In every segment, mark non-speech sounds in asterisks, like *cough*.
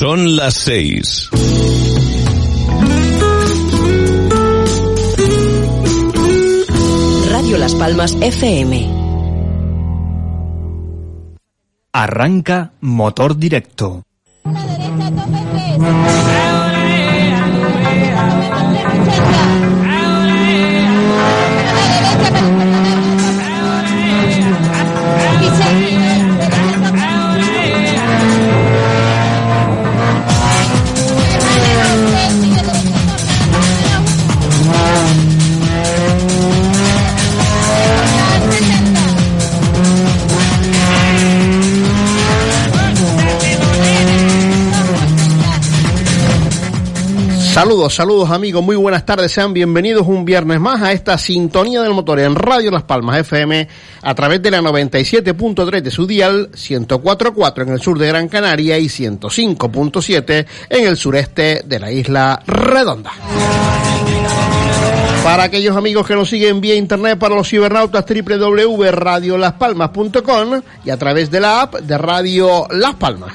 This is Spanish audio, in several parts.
Son las seis. Radio Las Palmas FM. Arranca motor directo. Saludos, saludos amigos, muy buenas tardes, sean bienvenidos un viernes más a esta sintonía del motor en Radio Las Palmas FM a través de la 97.3 de su dial, 104.4 en el sur de Gran Canaria y 105.7 en el sureste de la isla Redonda. Para aquellos amigos que nos siguen vía internet, para los cibernautas www.radiolaspalmas.com y a través de la app de Radio Las Palmas.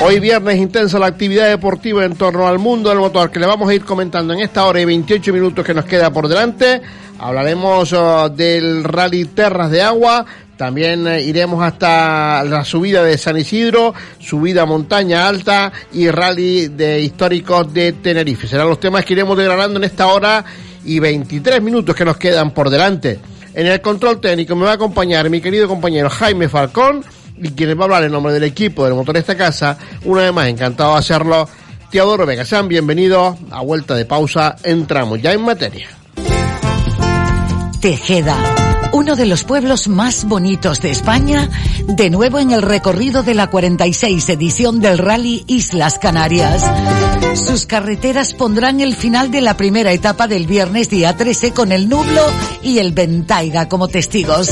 Hoy viernes intensa la actividad deportiva en torno al mundo del motor que le vamos a ir comentando en esta hora y 28 minutos que nos queda por delante. Hablaremos uh, del Rally Terras de Agua, también uh, iremos hasta la subida de San Isidro, subida Montaña Alta y Rally de Históricos de Tenerife. Serán los temas que iremos desgranando en esta hora y 23 minutos que nos quedan por delante. En el control técnico me va a acompañar mi querido compañero Jaime Falcón y quien va a hablar en nombre del equipo del motor de esta casa, una vez más encantado de hacerlo, Teodoro Vega. Sean bienvenidos a vuelta de pausa, entramos ya en materia. Tejeda, uno de los pueblos más bonitos de España, de nuevo en el recorrido de la 46 edición del Rally Islas Canarias. Sus carreteras pondrán el final de la primera etapa del viernes día 13 con el Nublo y el Ventaiga como testigos.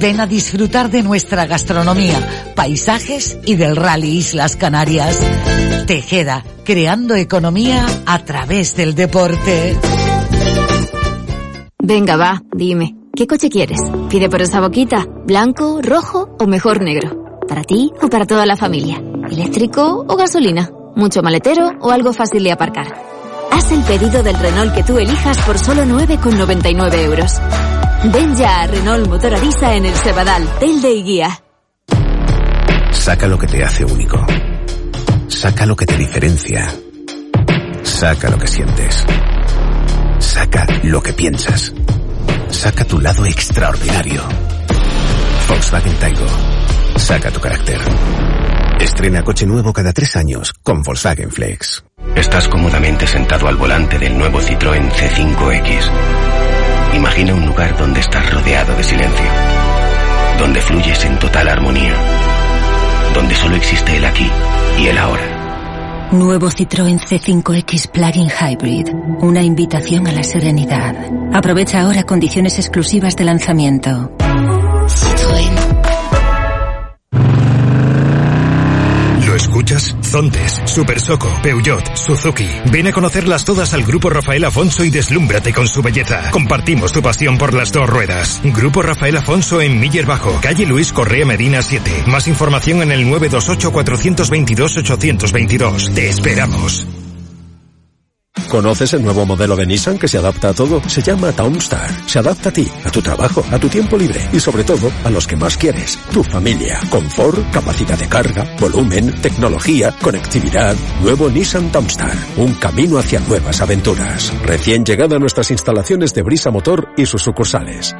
Ven a disfrutar de nuestra gastronomía, paisajes y del Rally Islas Canarias. Tejeda, creando economía a través del deporte. Venga, va, dime, ¿qué coche quieres? Pide por esa boquita, blanco, rojo o mejor negro. ¿Para ti o para toda la familia? ¿Eléctrico o gasolina? ¿Mucho maletero o algo fácil de aparcar? Haz el pedido del Renault que tú elijas por solo 9,99 euros. Ven ya a Renault Motor Arisa en el Cebadal, Telde y Guía. Saca lo que te hace único. Saca lo que te diferencia. Saca lo que sientes. Saca lo que piensas. Saca tu lado extraordinario. Volkswagen Taigo. Saca tu carácter. Estrena coche nuevo cada tres años con Volkswagen Flex. Estás cómodamente sentado al volante del nuevo Citroën C5X. Imagina un lugar donde estás rodeado de silencio. Donde fluyes en total armonía. Donde solo existe el aquí y el ahora. Nuevo Citroën C5X Plug-in Hybrid. Una invitación a la serenidad. Aprovecha ahora condiciones exclusivas de lanzamiento. Zontes, Super Soco, Peugeot, Suzuki. Ven a conocerlas todas al Grupo Rafael Afonso y deslúmbrate con su belleza. Compartimos tu pasión por las dos ruedas. Grupo Rafael Afonso en Miller Bajo, calle Luis Correa Medina 7. Más información en el 928-422-822. Te esperamos. ¿Conoces el nuevo modelo de Nissan que se adapta a todo? Se llama Townstar. Se adapta a ti, a tu trabajo, a tu tiempo libre y sobre todo a los que más quieres, tu familia. Confort, capacidad de carga, volumen, tecnología, conectividad. Nuevo Nissan Townstar. Un camino hacia nuevas aventuras. Recién llegado a nuestras instalaciones de Brisa Motor y sus sucursales.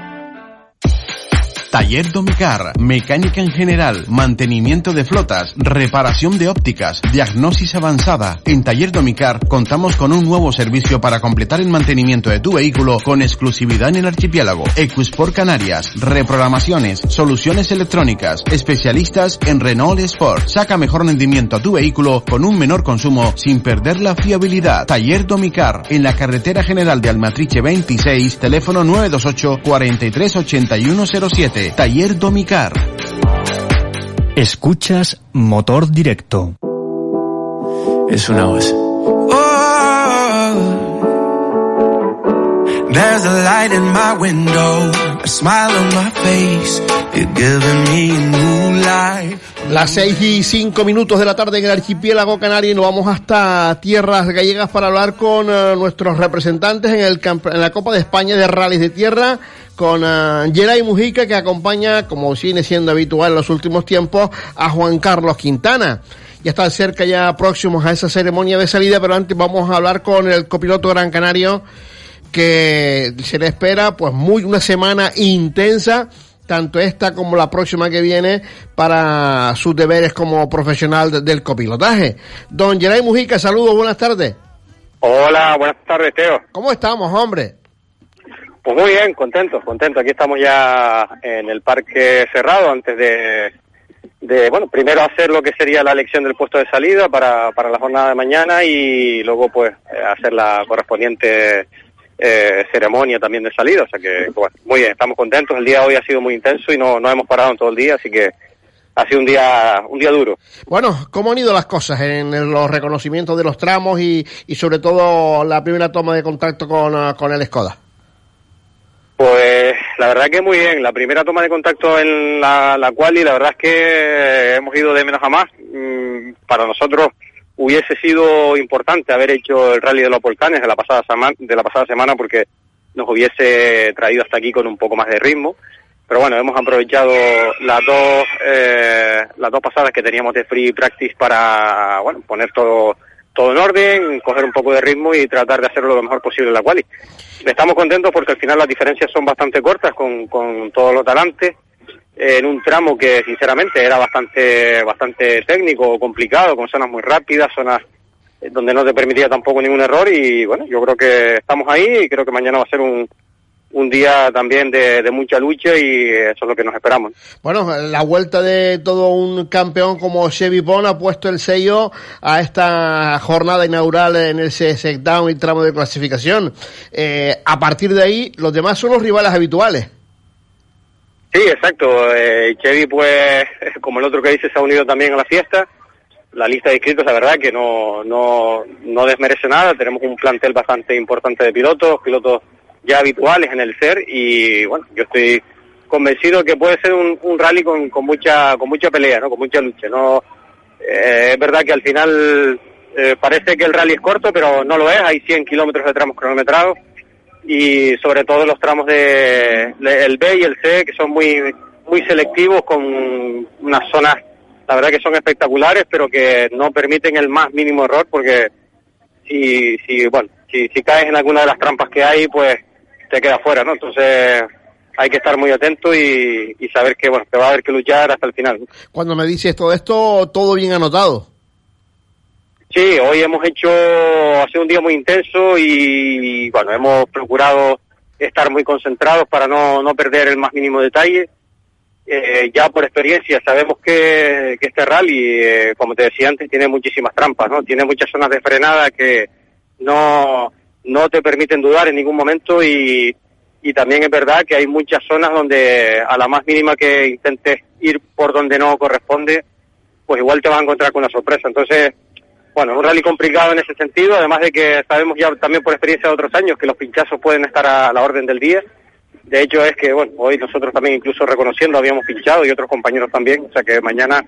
Taller Domicar, mecánica en general, mantenimiento de flotas, reparación de ópticas, diagnosis avanzada. En Taller Domicar contamos con un nuevo servicio para completar el mantenimiento de tu vehículo con exclusividad en el archipiélago. Ecusport Canarias, reprogramaciones, soluciones electrónicas, especialistas en Renault Sport. Saca mejor rendimiento a tu vehículo con un menor consumo sin perder la fiabilidad. Taller Domicar, en la carretera general de Almatriche 26, teléfono 928 43 8107. Taller Domicar. Escuchas Motor Directo. Es una voz. There's a light in my window, Las seis y cinco minutos de la tarde en el archipiélago canario y nos vamos hasta tierras gallegas para hablar con uh, nuestros representantes en, el en la Copa de España de Rallys de Tierra, con uh, Geray Mujica que acompaña, como viene siendo habitual en los últimos tiempos, a Juan Carlos Quintana. Ya están cerca, ya próximos a esa ceremonia de salida, pero antes vamos a hablar con el copiloto Gran Canario que se le espera pues muy una semana intensa tanto esta como la próxima que viene para sus deberes como profesional del copilotaje. Don Geray Mujica, saludos, buenas tardes. Hola, buenas tardes, Teo. ¿Cómo estamos, hombre? Pues muy bien, contentos, contentos. Aquí estamos ya en el parque cerrado antes de, de, bueno, primero hacer lo que sería la elección del puesto de salida para, para la jornada de mañana y luego pues hacer la correspondiente eh, ceremonia también de salida, o sea que bueno, muy bien, estamos contentos, el día de hoy ha sido muy intenso y no, no hemos parado en todo el día, así que ha sido un día, un día duro. Bueno, ¿cómo han ido las cosas en los reconocimientos de los tramos y, y sobre todo la primera toma de contacto con, uh, con el Skoda? Pues la verdad que muy bien, la primera toma de contacto en la, la cual y la verdad es que hemos ido de menos a más. Mm, para nosotros hubiese sido importante haber hecho el rally de los volcanes de la pasada semana, de la pasada semana porque nos hubiese traído hasta aquí con un poco más de ritmo. Pero bueno, hemos aprovechado las dos eh, las dos pasadas que teníamos de free practice para bueno poner todo todo en orden, coger un poco de ritmo y tratar de hacerlo lo mejor posible en la quali. Estamos contentos porque al final las diferencias son bastante cortas con, con todos los talantes en un tramo que sinceramente era bastante bastante técnico, complicado, con zonas muy rápidas, zonas eh, donde no te permitía tampoco ningún error y bueno, yo creo que estamos ahí y creo que mañana va a ser un, un día también de, de, mucha lucha y eso es lo que nos esperamos. Bueno, la vuelta de todo un campeón como Chevy Bond ha puesto el sello a esta jornada inaugural en el Down y tramo de clasificación. Eh, a partir de ahí, los demás son los rivales habituales. Sí, exacto. Eh, Chevy, pues, *laughs* como el otro que dice, se ha unido también a la fiesta. La lista de inscritos, la verdad, que no, no, no desmerece nada. Tenemos un plantel bastante importante de pilotos, pilotos ya habituales en el SER y, bueno, yo estoy convencido que puede ser un, rally con, con, mucha con mucha pelea, ¿no? Con mucha lucha. No, eh, es verdad que al final eh, parece que el rally es corto, pero no lo es. Hay 100 kilómetros de tramos cronometrados y sobre todo los tramos de, el B y el C que son muy muy selectivos con unas zonas la verdad que son espectaculares pero que no permiten el más mínimo error porque si si bueno si, caes en alguna de las trampas que hay pues te queda fuera no entonces hay que estar muy atento y, y saber que bueno te va a haber que luchar hasta el final cuando me dices todo esto todo bien anotado Sí, hoy hemos hecho, ha sido un día muy intenso y bueno, hemos procurado estar muy concentrados para no, no perder el más mínimo detalle. Eh, ya por experiencia sabemos que, este rally, eh, como te decía antes, tiene muchísimas trampas, ¿no? Tiene muchas zonas de frenada que no, no te permiten dudar en ningún momento y, y también es verdad que hay muchas zonas donde a la más mínima que intentes ir por donde no corresponde, pues igual te vas a encontrar con una sorpresa. Entonces, bueno, un rally complicado en ese sentido, además de que sabemos ya también por experiencia de otros años que los pinchazos pueden estar a la orden del día. De hecho es que, bueno, hoy nosotros también incluso reconociendo habíamos pinchado y otros compañeros también, o sea que mañana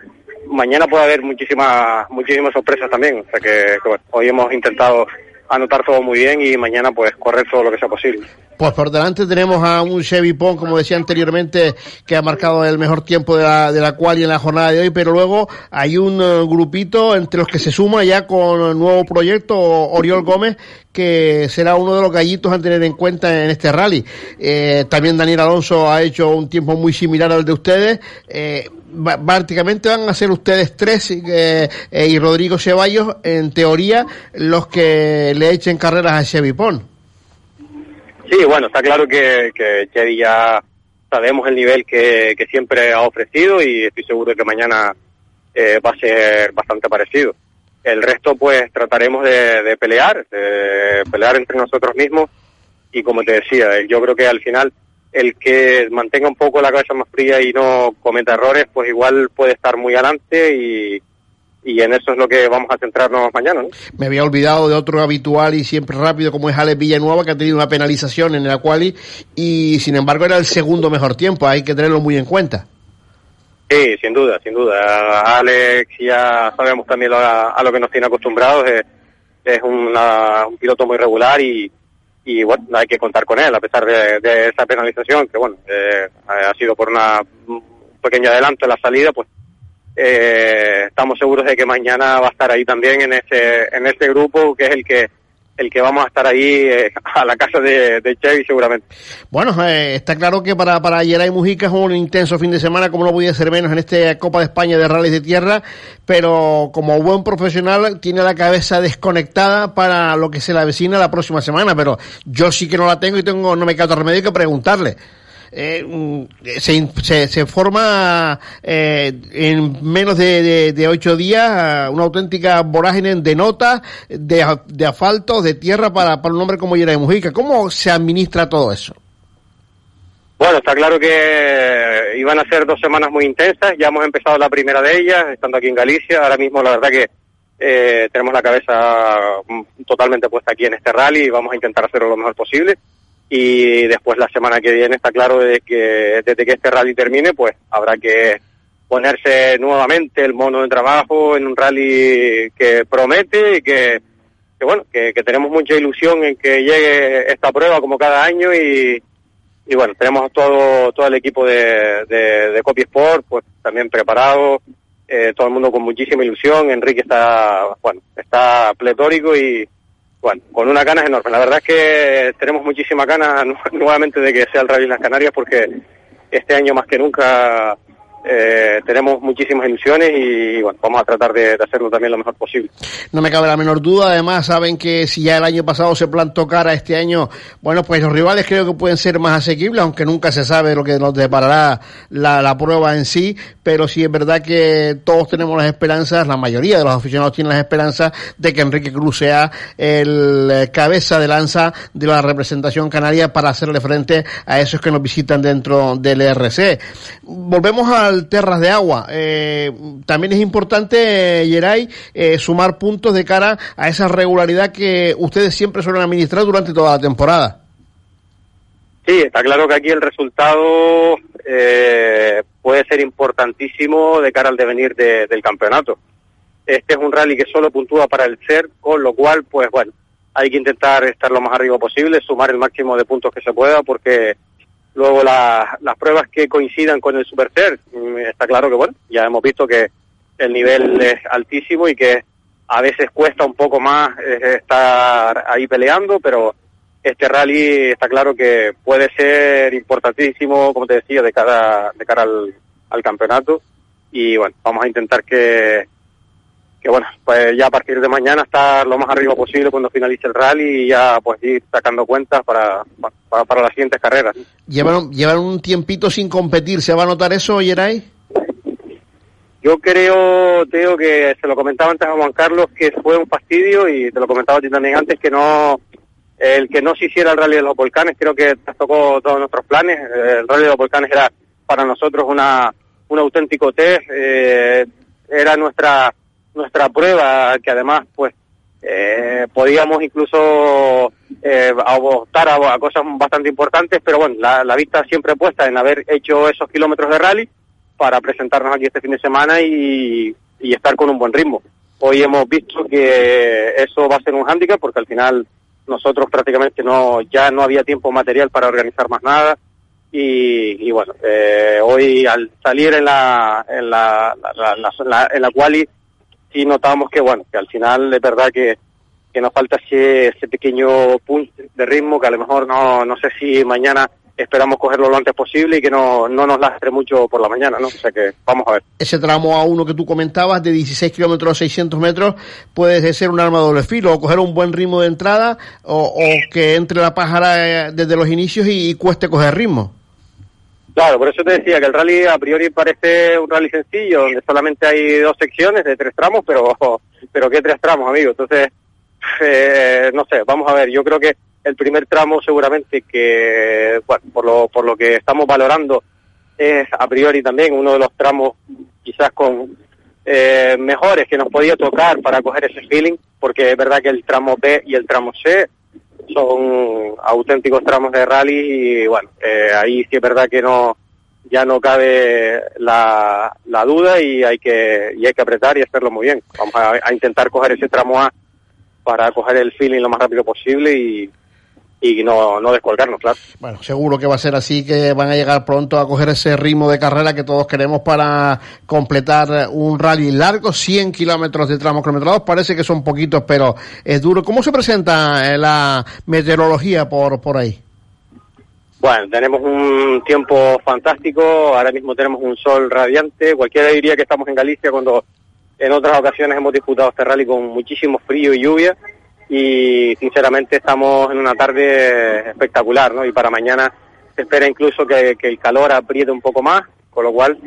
mañana puede haber muchísimas muchísimas sorpresas también, o sea que, que bueno, hoy hemos intentado anotar todo muy bien y mañana pues correr todo lo que sea posible. Pues por delante tenemos a un Chevy Pon, como decía anteriormente, que ha marcado el mejor tiempo de la, de la cual y en la jornada de hoy, pero luego hay un eh, grupito entre los que se suma ya con el nuevo proyecto Oriol Gómez, que será uno de los gallitos a tener en cuenta en este rally. Eh, también Daniel Alonso ha hecho un tiempo muy similar al de ustedes. Eh, prácticamente van a ser ustedes tres eh, eh, y Rodrigo Ceballos, en teoría, los que le echen carreras a Chevy Pon. Sí, bueno, está claro que, Chevy ya sabemos el nivel que, siempre ha ofrecido y estoy seguro que mañana eh, va a ser bastante parecido. El resto, pues, trataremos de, de pelear, de pelear entre nosotros mismos y, como te decía, yo creo que al final el que mantenga un poco la cabeza más fría y no cometa errores, pues igual puede estar muy adelante y, y en eso es lo que vamos a centrarnos mañana. ¿no? Me había olvidado de otro habitual y siempre rápido como es Alex Villanueva, que ha tenido una penalización en el quali y sin embargo era el segundo mejor tiempo, hay que tenerlo muy en cuenta. Sí, sin duda, sin duda. Alex ya sabemos también lo, a, a, lo que nos tiene acostumbrados, es, es una, un piloto muy regular y, y bueno, hay que contar con él a pesar de, esa penalización que bueno, eh, ha sido por una un pequeño adelanto en la salida, pues eh, estamos seguros de que mañana va a estar ahí también en ese en ese grupo que es el que el que vamos a estar ahí eh, a la casa de, Chevy seguramente. Bueno, eh, está claro que para, para Geray Mujica es un intenso fin de semana, como no podía ser menos en esta Copa de España de Rallys de Tierra, pero como buen profesional tiene la cabeza desconectada para lo que se le avecina la próxima semana, pero yo sí que no la tengo y tengo no me queda otro remedio que preguntarle eh, se, se, se, forma eh, en menos de, de, ocho días una auténtica vorágine de notas, de, de asfaltos, de tierra para, para un hombre como Yeray Mujica. ¿Cómo se administra todo eso? Bueno, está claro que iban a ser dos semanas muy intensas. Ya hemos empezado la primera de ellas, estando aquí en Galicia. Ahora mismo, la verdad que eh, tenemos la cabeza totalmente puesta aquí en este rally y vamos a intentar hacerlo lo mejor posible y después la semana que viene está claro de que desde que este rally termine pues habrá que ponerse nuevamente el mono de trabajo en un rally que promete y que, que bueno que, que, tenemos mucha ilusión en que llegue esta prueba como cada año y, y bueno tenemos todo todo el equipo de, de, de Copy Sport pues también preparado eh, todo el mundo con muchísima ilusión. Enrique está bueno está pletórico y bueno, con unas ganas enormes. La verdad es que tenemos muchísimas ganas *laughs* nuevamente de que sea el Rally Las Canarias porque este año más que nunca eh, tenemos muchísimas ilusiones y bueno, vamos a tratar de, hacerlo también lo mejor posible. No me cabe la menor duda, además saben que si ya el año pasado se plantó cara este año, bueno, pues los rivales creo que pueden ser más asequibles, aunque nunca se sabe lo que nos deparará la, prueba en sí, pero sí es verdad que todos tenemos las esperanzas, la mayoría de los aficionados tienen las esperanzas de que Enrique Cruz sea el cabeza de lanza de la representación canaria para hacerle frente a esos que nos visitan dentro del ERC. Volvemos al Terras de Agua. Eh, también es importante, Geray, eh, sumar puntos de cara a esa regularidad que ustedes siempre suelen administrar durante toda la temporada. Sí, está claro que aquí el resultado eh, puede ser importantísimo de cara al devenir de, del campeonato. Este es un rally que solo puntúa para el ser, con lo cual, pues bueno, hay que intentar estar lo más arriba posible, sumar el máximo de puntos que se pueda, porque Luego la, las pruebas que coincidan con el Supercer, está claro que bueno, ya hemos visto que el nivel es altísimo y que a veces cuesta un poco más eh, estar ahí peleando, pero este rally está claro que puede ser importantísimo, como te decía, de cara, de cara al, al campeonato. Y bueno, vamos a intentar que, que bueno, pues ya a partir de mañana estar lo más arriba posible cuando finalice el rally y ya pues ir sacando cuentas para, para, para las siguientes carreras. ¿Llevan, llevan un tiempito sin competir, ¿se va a notar eso, Yeray? Yo creo, Teo, que se lo comentaba antes a Juan Carlos, que fue un fastidio y te lo comentaba a ti también antes, que no, el que no se hiciera el rally de los volcanes, creo que tocó todos nuestros planes. El rally de los volcanes era para nosotros una, un auténtico test, eh, era nuestra nuestra prueba, que además, pues, eh, podíamos incluso eh, a, cosas bastante importantes, pero bueno, la, la, vista siempre puesta en haber hecho esos kilómetros de rally para presentarnos aquí este fin de semana y, y estar con un buen ritmo. hoy hemos visto que eso va a ser un hándicap porque al final nosotros prácticamente no ya no había tiempo material para organizar más nada y, y bueno eh, hoy al salir en la en la, la, la, la- en la quali sí notamos que bueno que al final es verdad que, que nos falta ese, ese pequeño punto de ritmo que a lo mejor no no sé si mañana esperamos cogerlo lo antes posible y que no, no nos lastre mucho por la mañana, ¿no? O sea que vamos a ver. Ese tramo A1 que tú comentabas de 16 kilómetros a 600 metros puede ser un arma de doble filo, o coger un buen ritmo de entrada o, o que entre la pájara eh, desde los inicios y cueste coger ritmo. Claro, por eso te decía que el rally a priori parece un rally sencillo, donde solamente hay dos secciones de tres tramos, pero pero qué tres tramos, amigo. Entonces, eh, no sé, vamos a ver. Yo creo que el primer tramo seguramente que, por lo, por lo que estamos valorando, es a priori también uno de los tramos quizás con eh, mejores que nos podía tocar para coger ese feeling, porque es verdad que el tramo B y el tramo C son auténticos tramos de rally y bueno, eh, ahí sí es verdad que no ya no cabe la, la duda y hay que y hay que apretar y hacerlo muy bien. Vamos a, a intentar coger ese tramo A para coger el feeling lo más rápido posible y, y no, no descolgarnos, claro. Bueno, seguro que va a ser así, que van a llegar pronto a coger ese ritmo de carrera que todos queremos para completar un rally largo, 100 kilómetros de tramos kilometrados. Parece que son poquitos, pero es duro. ¿Cómo se presenta eh, la meteorología por, por ahí? Bueno, tenemos un tiempo fantástico, ahora mismo tenemos un sol radiante, cualquiera diría que estamos en Galicia cuando en otras ocasiones hemos disputado este rally con muchísimo frío y lluvia y sinceramente estamos en una tarde espectacular, ¿no? Y para mañana se espera incluso que, el calor apriete un poco más, con lo cual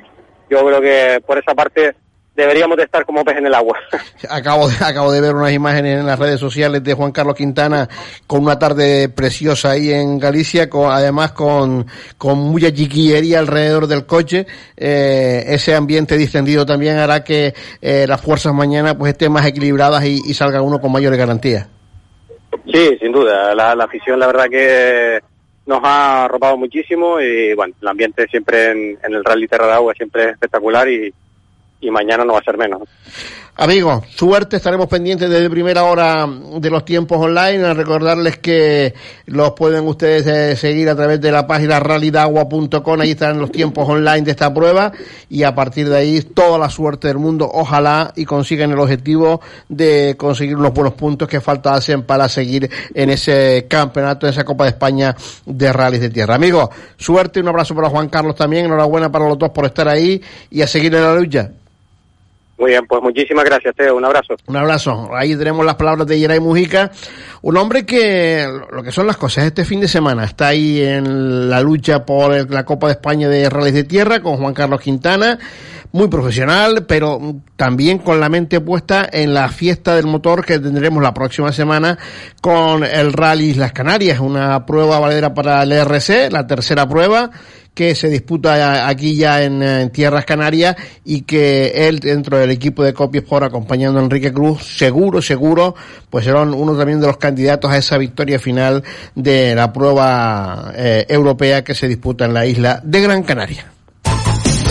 yo creo que por esa parte deberíamos de estar como pez en el agua. *laughs* Acabo de, acabo de ver unas imágenes en las redes sociales de Juan Carlos Quintana con una tarde preciosa ahí en Galicia, con, además con, con mucha chiquillería alrededor del coche. Eh, ese ambiente distendido también hará que eh, las fuerzas mañana pues estén más equilibradas y, y salga uno con mayores garantías. Sí, sin duda. La, la afición, la verdad que nos ha arropado muchísimo y bueno, el ambiente siempre en, en el Rally Terra de Agua siempre es espectacular y, y mañana no va a ser menos. Amigos, suerte, estaremos pendientes desde primera hora de los tiempos online. A recordarles que los pueden ustedes eh, seguir a través de la página rallydagua.com, ahí están los tiempos online de esta prueba y a partir de ahí toda la suerte del mundo, ojalá y consigan el objetivo de conseguir los buenos puntos que falta hacen para seguir en ese campeonato, en esa Copa de España de rallies de tierra. Amigos, suerte, un abrazo para Juan Carlos también, enhorabuena para los dos por estar ahí y a seguir en la lucha. Muy bien, pues muchísimas gracias, Teo. Un abrazo. Un abrazo. Ahí tenemos las palabras de Yeray Mujica, un hombre que, lo que son las cosas, este fin de semana está ahí en la lucha por la Copa de España de Rallys de Tierra con Juan Carlos Quintana, muy profesional, pero también con la mente puesta en la fiesta del motor que tendremos la próxima semana con el Rally Las Canarias, una prueba valedera para el RC, la tercera prueba que se disputa aquí ya en, Tierras Canarias y que él dentro del equipo de Copy Sport acompañando a Enrique Cruz, seguro, seguro, pues serán uno también de los candidatos a esa victoria final de la prueba eh, europea que se disputa en la isla de Gran Canaria.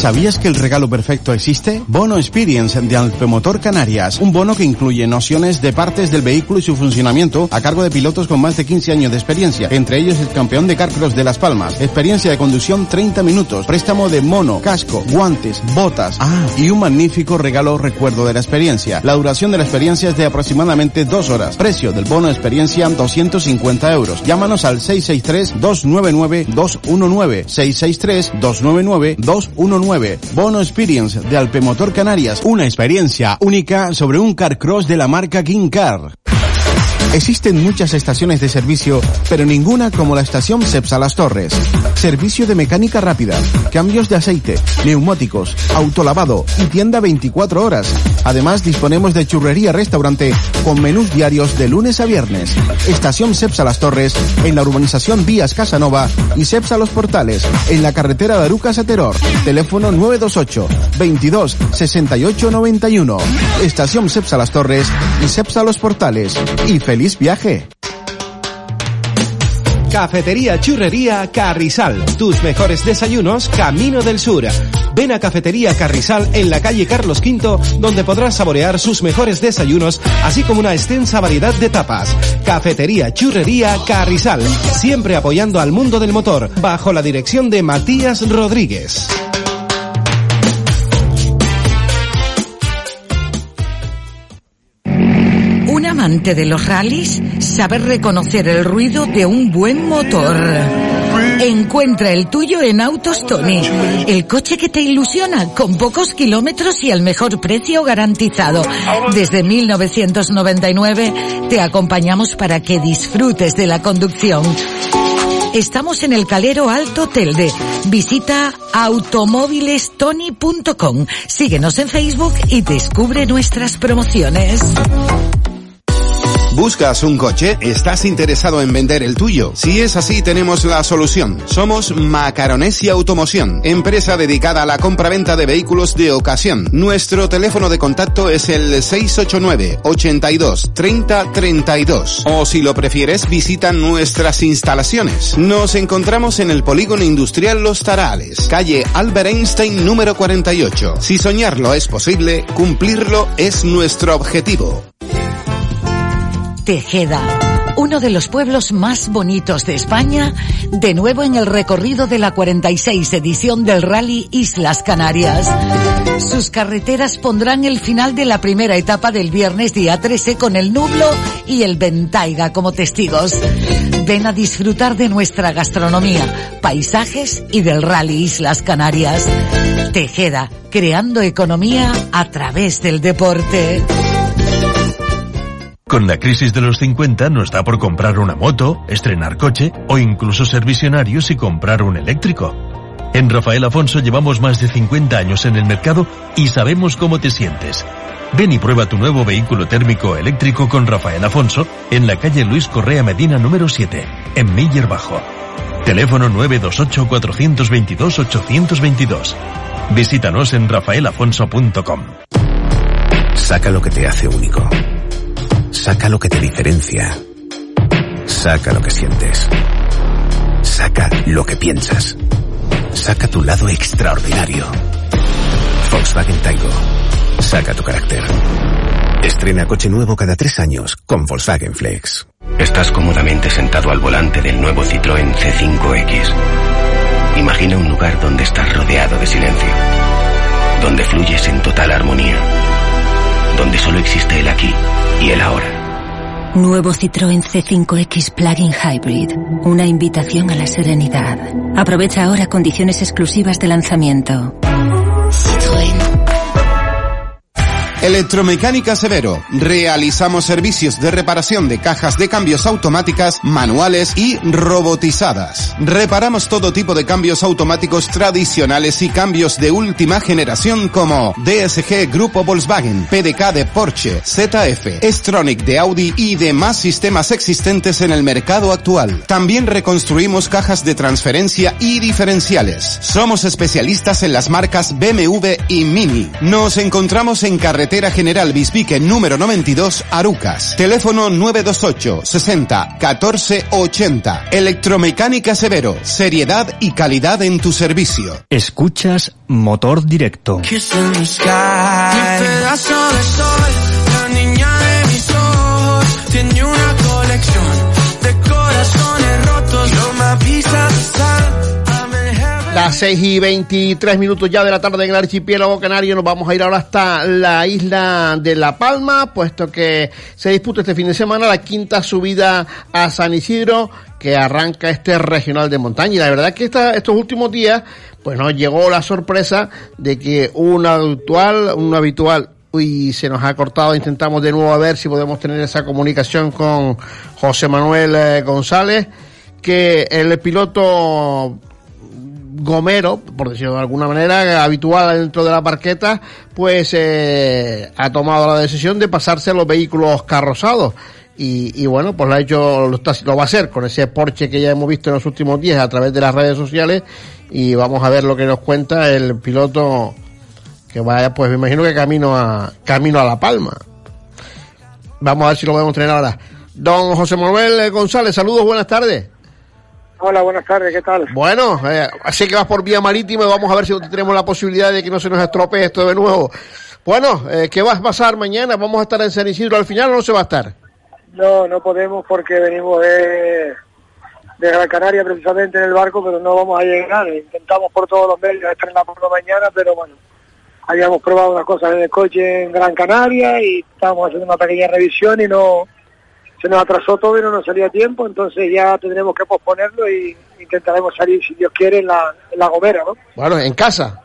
¿Sabías que el regalo perfecto existe? Bono Experience de Alpemotor Canarias. Un bono que incluye nociones de partes del vehículo y su funcionamiento a cargo de pilotos con más de 15 años de experiencia. Entre ellos el campeón de Carcross de Las Palmas. Experiencia de conducción 30 minutos. Préstamo de mono, casco, guantes, botas. Ah, y un magnífico regalo recuerdo de la experiencia. La duración de la experiencia es de aproximadamente dos horas. Precio del bono experiencia 250 euros. Llámanos al 663-299-219. 663-299-219. Bono Experience de Alpemotor Canarias. Una experiencia única sobre un carcross de la marca King Car. Existen muchas estaciones de servicio, pero ninguna como la estación Cepsa Las Torres. Servicio de mecánica rápida, cambios de aceite, neumáticos, autolavado y tienda 24 horas. Además, disponemos de churrería restaurante con menús diarios de lunes a viernes. Estación Cepsa Las Torres en la urbanización Vías Casanova y Cepsa Los Portales en la carretera de Arucas a. Teléfono 928 22 68 91. Estación Cepsa Las Torres y Cepsa Los Portales. Y viaje. Cafetería Churrería Carrizal. Tus mejores desayunos Camino del Sur. Ven a Cafetería Carrizal en la calle Carlos V, donde podrás saborear sus mejores desayunos, así como una extensa variedad de tapas. Cafetería Churrería Carrizal, siempre apoyando al mundo del motor, bajo la dirección de Matías Rodríguez. Amante de los rallies sabe reconocer el ruido de un buen motor. Encuentra el tuyo en Autos Tony, el coche que te ilusiona con pocos kilómetros y al mejor precio garantizado. Desde 1999 te acompañamos para que disfrutes de la conducción. Estamos en el Calero Alto Telde. Visita automóvilestony.com. Síguenos en Facebook y descubre nuestras promociones. ¿Buscas un coche? ¿Estás interesado en vender el tuyo? Si es así, tenemos la solución. Somos Macaronesia Automoción, empresa dedicada a la compraventa de vehículos de ocasión. Nuestro teléfono de contacto es el 689 82 30 32. O si lo prefieres, visita nuestras instalaciones. Nos encontramos en el Polígono Industrial Los Tarales, calle Albert Einstein número 48. Si soñarlo es posible, cumplirlo es nuestro objetivo. Tejeda, uno de los pueblos más bonitos de España, de nuevo en el recorrido de la 46 edición del Rally Islas Canarias. Sus carreteras pondrán el final de la primera etapa del viernes día 13 con el Nublo y el Ventaiga como testigos. Ven a disfrutar de nuestra gastronomía, paisajes y del Rally Islas Canarias. Tejeda, creando economía a través del deporte. Con la crisis de los 50 no está por comprar una moto, estrenar coche o incluso ser visionarios y comprar un eléctrico. En Rafael Afonso llevamos más de 50 años en el mercado y sabemos cómo te sientes. Ven y prueba tu nuevo vehículo térmico eléctrico con Rafael Afonso en la calle Luis Correa Medina número 7, en Miller Bajo. Teléfono 928-422-822. Visítanos en rafaelafonso.com. Saca lo que te hace único. Saca lo que te diferencia. Saca lo que sientes. Saca lo que piensas. Saca tu lado extraordinario. Volkswagen Taigo. Saca tu carácter. Estrena coche nuevo cada tres años con Volkswagen Flex. Estás cómodamente sentado al volante del nuevo Citroën C5X. Imagina un lugar donde estás rodeado de silencio. Donde fluyes en total armonía. Donde solo existe el aquí y el ahora. Nuevo Citroën C5X Plug-in Hybrid. Una invitación a la serenidad. Aprovecha ahora condiciones exclusivas de lanzamiento. Electromecánica Severo. Realizamos servicios de reparación de cajas de cambios automáticas, manuales y robotizadas. Reparamos todo tipo de cambios automáticos tradicionales y cambios de última generación como DSG Grupo Volkswagen, PDK de Porsche, ZF, Stronic de Audi y demás sistemas existentes en el mercado actual. También reconstruimos cajas de transferencia y diferenciales. Somos especialistas en las marcas BMW y Mini. Nos encontramos en carretera General Bispique número 92, Arucas. Teléfono 928 60 14 80. Electromecánica Severo. Seriedad y calidad en tu servicio. Escuchas Motor Directo. Las 6 y 23 minutos ya de la tarde en el archipiélago canario. Nos vamos a ir ahora hasta la isla de La Palma, puesto que se disputa este fin de semana la quinta subida a San Isidro que arranca este regional de montaña. Y la verdad que estos últimos días, pues nos llegó la sorpresa de que un habitual, un habitual y se nos ha cortado. Intentamos de nuevo a ver si podemos tener esa comunicación con José Manuel eh, González, que el piloto gomero, por decirlo de alguna manera, habitual dentro de la parqueta, pues eh, ha tomado la decisión de pasarse a los vehículos carrozados. Y, y bueno, pues lo ha hecho, lo, está- lo va a hacer con ese Porsche que ya hemos visto en los últimos días a través de las redes sociales. Y vamos a ver lo que nos cuenta el piloto que vaya, pues me imagino que camino a, camino a La Palma. Vamos a ver si lo podemos tener ahora. Don José Manuel González, saludos, buenas tardes. Hola, buenas tardes, ¿qué tal? Bueno, eh, así que vas por vía marítima y vamos a ver si tenemos la posibilidad de que no se nos estropee esto de nuevo. Bueno, eh, ¿qué va a pasar mañana? ¿Vamos a estar en San Isidro al final o no se va a estar? No, no podemos porque venimos de, de Gran Canaria precisamente en el barco, pero no vamos a llegar. Intentamos por todos los medios estar en la mañana, pero bueno, habíamos probado unas cosas en el coche en Gran Canaria y estábamos haciendo una pequeña revisión y no se nos atrasó todo y no nos salía tiempo, entonces ya tendremos que posponerlo y intentaremos salir, si Dios quiere, en la, en la Gomera, ¿no? Bueno, en casa.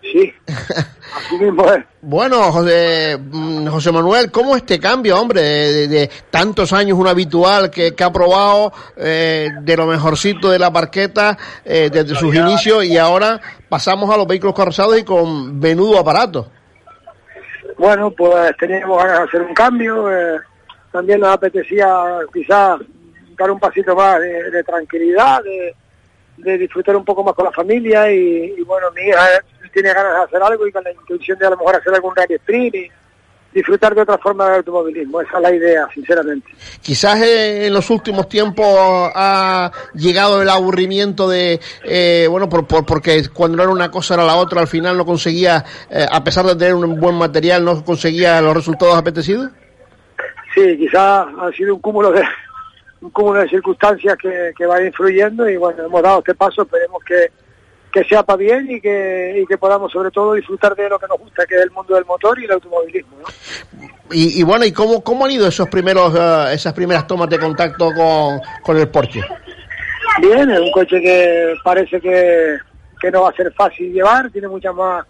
Sí, *laughs* así mismo es. Bueno, José, mm, José Manuel, ¿cómo este cambio, hombre, de, de tantos años un habitual que, que ha probado eh, de lo mejorcito de la parqueta eh, desde sus inicios y ahora pasamos a los vehículos carrozados y con menudo aparato? Bueno, pues teníamos ganas de hacer un cambio, eh, también nos apetecía quizás dar un pasito más de, tranquilidad, de, disfrutar un poco más con la familia y, bueno, mi hija tiene ganas de hacer algo y con la intención de a lo mejor hacer algún rally sprint y disfrutar de otra forma del automovilismo. Esa es la idea, sinceramente. Quizás eh, en los últimos tiempos ha llegado el aburrimiento de, eh, bueno, por, por- porque cuando era una cosa era la otra, al final no conseguía, eh, a pesar de tener un buen material, no conseguía los resultados apetecidos. Sí, quizás ha sido un cúmulo de *laughs* un cúmulo de circunstancias que, que va influyendo y bueno, hemos dado este paso, esperemos que, que sea para bien y que, y que podamos sobre todo disfrutar de lo que nos gusta, que es el mundo del motor y el automovilismo. ¿no? Y, y bueno, ¿y cómo, cómo han ido esos primeros, eh, esas primeras tomas de contacto con, con el Porsche? Bien, es un coche que parece que, que no va a ser fácil llevar, tiene mucha más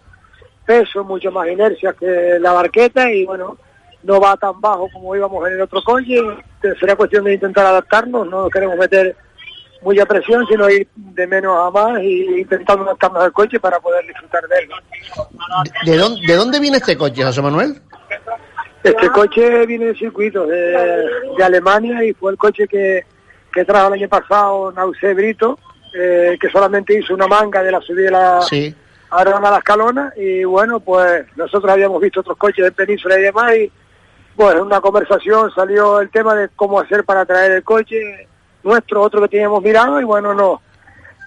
peso, mucho más inercia que la barqueta y bueno, no va tan bajo como íbamos en el otro coche. Será cuestión de intentar adaptarnos, no queremos meter mucha presión, sino ir de menos a más y intentando adaptarnos al coche para poder disfrutar de él. ¿De dónde, ¿De dónde viene este coche, José Manuel? Este coche viene de circuito de, de Alemania y fue el coche que, que trajo el año pasado Nausé Brito, eh, que solamente hizo una manga de la subida de la Sí. A la Escalona y bueno, pues nosotros habíamos visto otros coches en Península y demás y pues en una conversación salió el tema de cómo hacer para traer el coche nuestro, otro que teníamos mirado y bueno, no,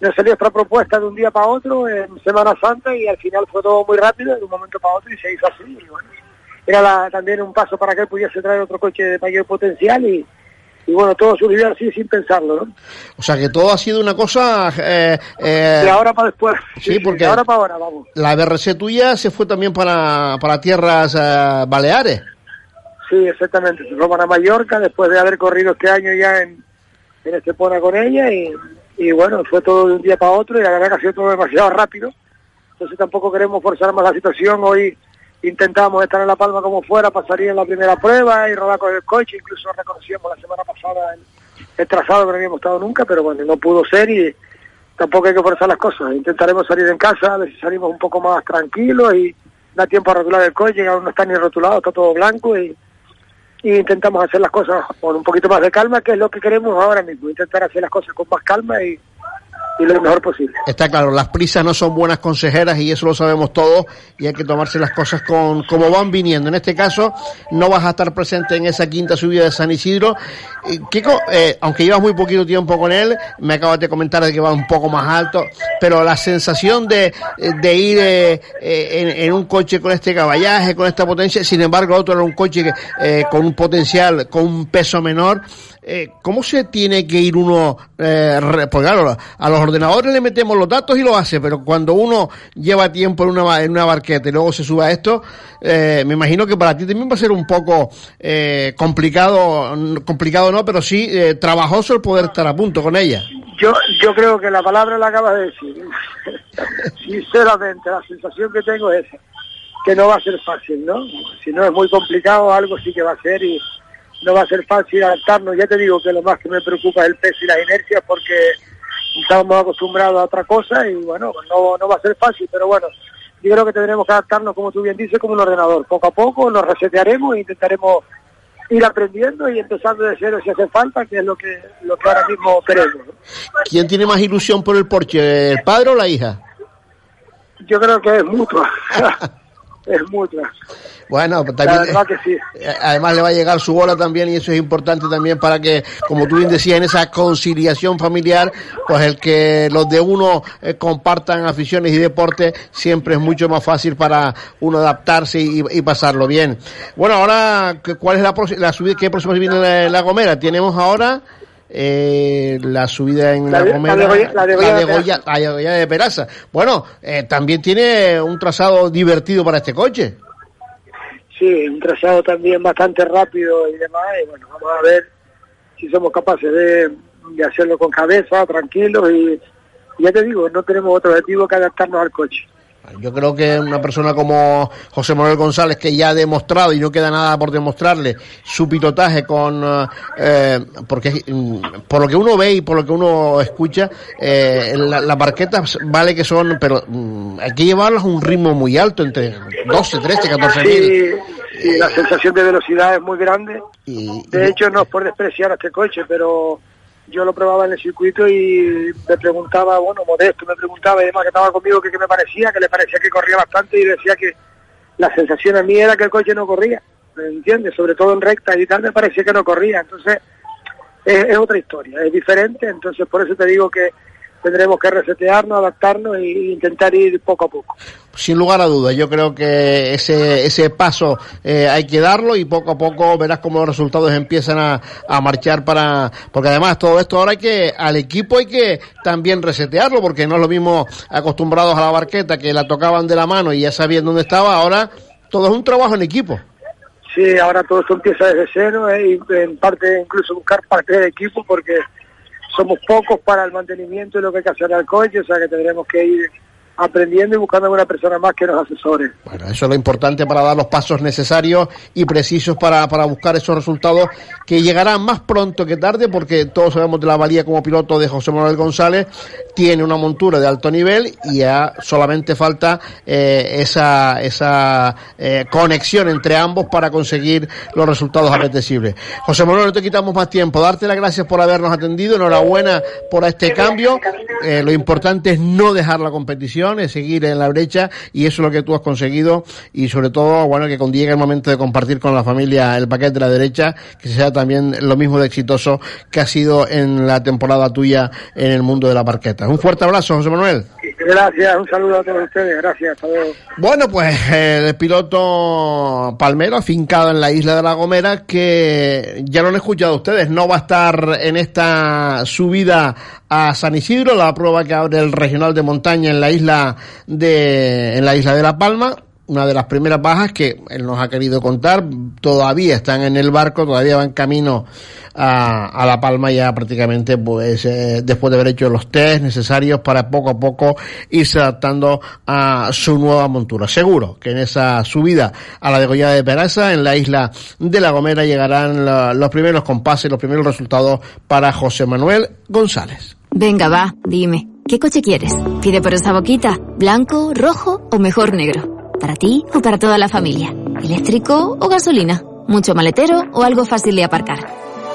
nos salió esta propuesta de un día para otro en Semana Santa y al final fue todo muy rápido de un momento para otro y se hizo así y bueno, era la- también un paso para que él pudiese traer otro coche de mayor potencial y, y bueno, todo surgió así sin pensarlo, ¿no? O sea que todo ha sido una cosa... eh, eh, de ahora para después. Sí, porque de ahora para ahora, vamos. la BRC tuya se fue también para, para tierras eh, baleares. Sí, exactamente. Se fue para Mallorca después de haber corrido este año ya en, en Estepona con ella y, y bueno, fue todo de un día para otro y la verdad ha sido todo demasiado rápido. Entonces tampoco queremos forzar más la situación. Hoy intentamos estar en La Palma como fuera, pasaría en la primera prueba y rodar con el coche. Incluso reconocíamos la semana pasada el, trazado que no habíamos estado nunca, pero bueno, no pudo ser y tampoco hay que forzar las cosas. Intentaremos salir en casa, a ver si salimos un poco más tranquilos y da tiempo a rotular el coche, aún no está ni rotulado, está todo blanco y, y intentamos hacer las cosas con un poquito más de calma, que es lo que queremos ahora mismo, intentar hacer las cosas con más calma y, lo mejor posible. Está claro, las prisas no son buenas consejeras y eso lo sabemos todos y hay que tomarse las cosas con como van viniendo. En este caso, no vas a estar presente en esa quinta subida de San Isidro. Kiko, eh, aunque llevas muy poquito tiempo con él, me acabas de comentar de que va un poco más alto, pero la sensación de, de ir eh, eh, en, un coche con este caballaje, con esta potencia, sin embargo, otro era un coche eh, con un potencial, con un peso menor, eh, ¿cómo se tiene que ir uno? Eh, porque claro, a los ordenadores le metemos los datos y lo hace, pero cuando uno lleva tiempo en una, en una barqueta y luego se sube a esto, eh, me imagino que para ti también va a ser un poco eh, complicado, complicado no, pero sí eh, trabajoso el poder estar a punto con ella. Yo, yo creo que la palabra la acabas de decir. *laughs* Sinceramente, la sensación que tengo es que no va a ser fácil, ¿no? Si no es muy complicado, algo sí que va a ser y no va a ser fácil adaptarnos. Ya te digo que lo más que me preocupa es el peso y las inercias porque estamos acostumbrados a otra cosa y bueno, no, no va a ser fácil, pero bueno, yo creo que tendremos que adaptarnos, como tú bien dices, como un ordenador. Poco a poco nos resetearemos e intentaremos ir aprendiendo y empezando de cero si hace falta, que es lo que, lo que ahora mismo queremos. ¿no? ¿Quién tiene más ilusión por el Porsche, el padre o la hija? Yo creo que es mutuo. *laughs* es mutua. Bueno, pues también, eh, además le va a llegar su bola también y eso es importante también para que, como tú bien decías, en esa conciliación familiar, pues el que los de uno eh, compartan aficiones y deportes siempre es mucho más fácil para uno adaptarse y, pasarlo bien. Bueno, ahora, ¿cuál es la, la subida? ¿Qué próxima viene la, la Gomera? Tenemos ahora eh, la subida en la, Gomera, la de Goya, de, Peraza. Bueno, eh, también tiene un trazado divertido para este coche sí, un trazado también bastante rápido y demás, y bueno, vamos a ver si somos capaces de, de hacerlo con cabeza, tranquilos, y, ya te digo, no tenemos otro objetivo que adaptarnos al coche. Yo creo que una persona como José Manuel González, que ya ha demostrado y no queda nada por demostrarle su pilotaje con. Eh, porque mm, por lo que uno ve y por lo que uno escucha, eh, las barquetas vale que son, pero mm, hay que llevarlas a un ritmo muy alto, entre 12, 13, 14 mil. Sí, la sensación de velocidad es muy grande. de hecho, no es por despreciar a este coche, pero yo lo probaba en el circuito y me preguntaba, bueno, Modesto me preguntaba y demás que estaba conmigo que qué me parecía, que le parecía que corría bastante y decía que la sensación a mí era que el coche no corría, ¿me entiendes? Sobre todo en recta y tal me parecía que no corría, entonces es, otra historia, es diferente, entonces por eso te digo que tendremos que resetearnos, adaptarnos e intentar ir poco a poco. Sin lugar a dudas, yo creo que ese, ese paso eh, hay que darlo y poco a poco verás cómo los resultados empiezan a, a, marchar para, porque además todo esto ahora hay que, al equipo hay que también resetearlo, porque no es lo mismo acostumbrados a la barqueta que la tocaban de la mano y ya sabían dónde estaba, ahora todo es un trabajo en equipo. Sí, ahora todo esto empieza desde cero eh, y en parte incluso buscar parte del equipo porque somos pocos para el mantenimiento de lo que hay que hacer al coche, o sea que tendremos que ir aprendiendo y buscando una persona más que nos asesore. Bueno, eso es lo importante para dar los pasos necesarios y precisos para, para buscar esos resultados que llegarán más pronto que tarde, porque todos sabemos de la valía como piloto de José Manuel González, tiene una montura de alto nivel y ya solamente falta eh, esa, esa eh, conexión entre ambos para conseguir los resultados apetecibles. José Manuel, no te quitamos más tiempo, darte las gracias por habernos atendido, enhorabuena por este cambio, eh, lo importante es no dejar la competición, es seguir en la brecha y eso es lo que tú has conseguido y sobre todo, bueno, que cuando llegue el momento de compartir con la familia el paquete de la derecha, que sea también lo mismo de exitoso que ha sido en la temporada tuya en el mundo de la parqueta. Un fuerte abrazo, José Manuel. Gracias, un saludo a todos ustedes, gracias. Bueno, pues el piloto Palmero, afincado en la isla de La Gomera, que ya lo han escuchado ustedes, no va a estar en esta subida a San Isidro, la prueba que abre el regional de montaña en la isla de, en la isla de La Palma una de las primeras bajas que él nos ha querido contar. Todavía están en el barco, todavía van camino a, a La Palma ya prácticamente pues eh, después de haber hecho los test necesarios para poco a poco irse adaptando a su nueva montura. Seguro que en esa subida a la degollada de Peraza en la isla de La Gomera llegarán los primeros compases, los primeros resultados para José Manuel González. Venga, va, dime, ¿qué coche quieres? Pide por esa boquita, blanco, rojo o mejor negro. ¿Para ti o para toda la familia? ¿Eléctrico o gasolina? ¿Mucho maletero o algo fácil de aparcar?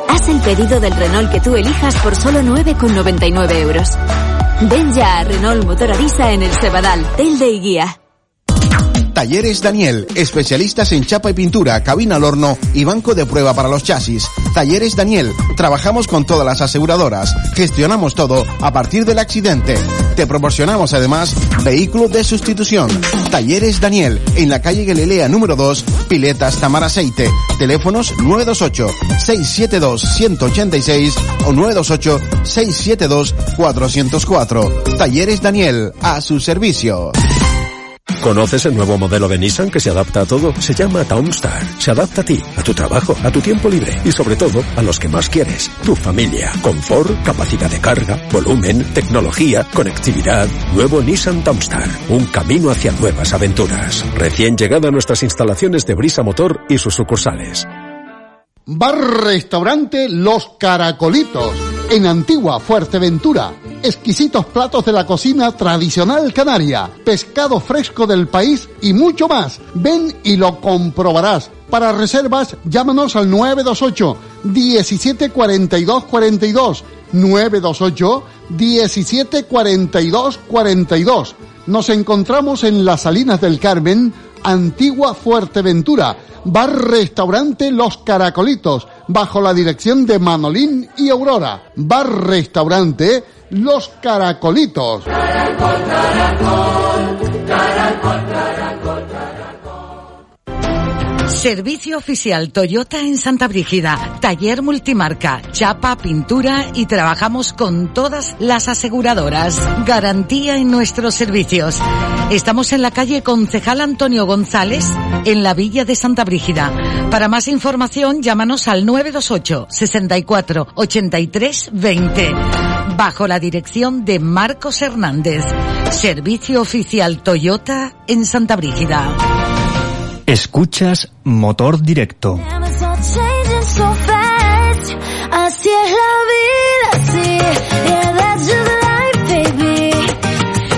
Haz el pedido del Renault que tú elijas por solo 9,99 euros. Ven ya a Renault Motor Arisa en el Cebadal, Telde y Guía. Talleres Daniel, especialistas en chapa y pintura, cabina al horno y banco de prueba para los chasis. Talleres Daniel, trabajamos con todas las aseguradoras, gestionamos todo a partir del accidente. Te proporcionamos además vehículo de sustitución. Talleres Daniel, en la calle Galilea número 2, Piletas Tamar Aceite. Teléfonos 928-672-186 o 928-672-404. Talleres Daniel, a su servicio. ¿Conoces el nuevo modelo de Nissan que se adapta a todo? Se llama Townstar. Se adapta a ti, a tu trabajo, a tu tiempo libre y sobre todo a los que más quieres, tu familia. Confort, capacidad de carga, volumen, tecnología, conectividad. Nuevo Nissan Townstar. Un camino hacia nuevas aventuras. Recién llegada a nuestras instalaciones de Brisa Motor y sus sucursales. Bar Restaurante Los Caracolitos, en Antigua Fuerteventura. Exquisitos platos de la cocina tradicional canaria, pescado fresco del país y mucho más. Ven y lo comprobarás. Para reservas, llámanos al 928 17 42 42. 928 17 42 42 Nos encontramos en las Salinas del Carmen, Antigua Fuerteventura, bar restaurante Los Caracolitos, bajo la dirección de Manolín y Aurora. Bar restaurante Los Caracolitos. Servicio oficial Toyota en Santa Brígida, taller multimarca, chapa, pintura y trabajamos con todas las aseguradoras. Garantía en nuestros servicios. Estamos en la calle Concejal Antonio González, en la Villa de Santa Brígida. Para más información, llámanos al 928 64 83 20. Bajo la dirección de Marcos Hernández. Servicio oficial Toyota en Santa Brígida. Escuchas Motor Directo. Así es la vida, sí. Yeah, that's just life, baby.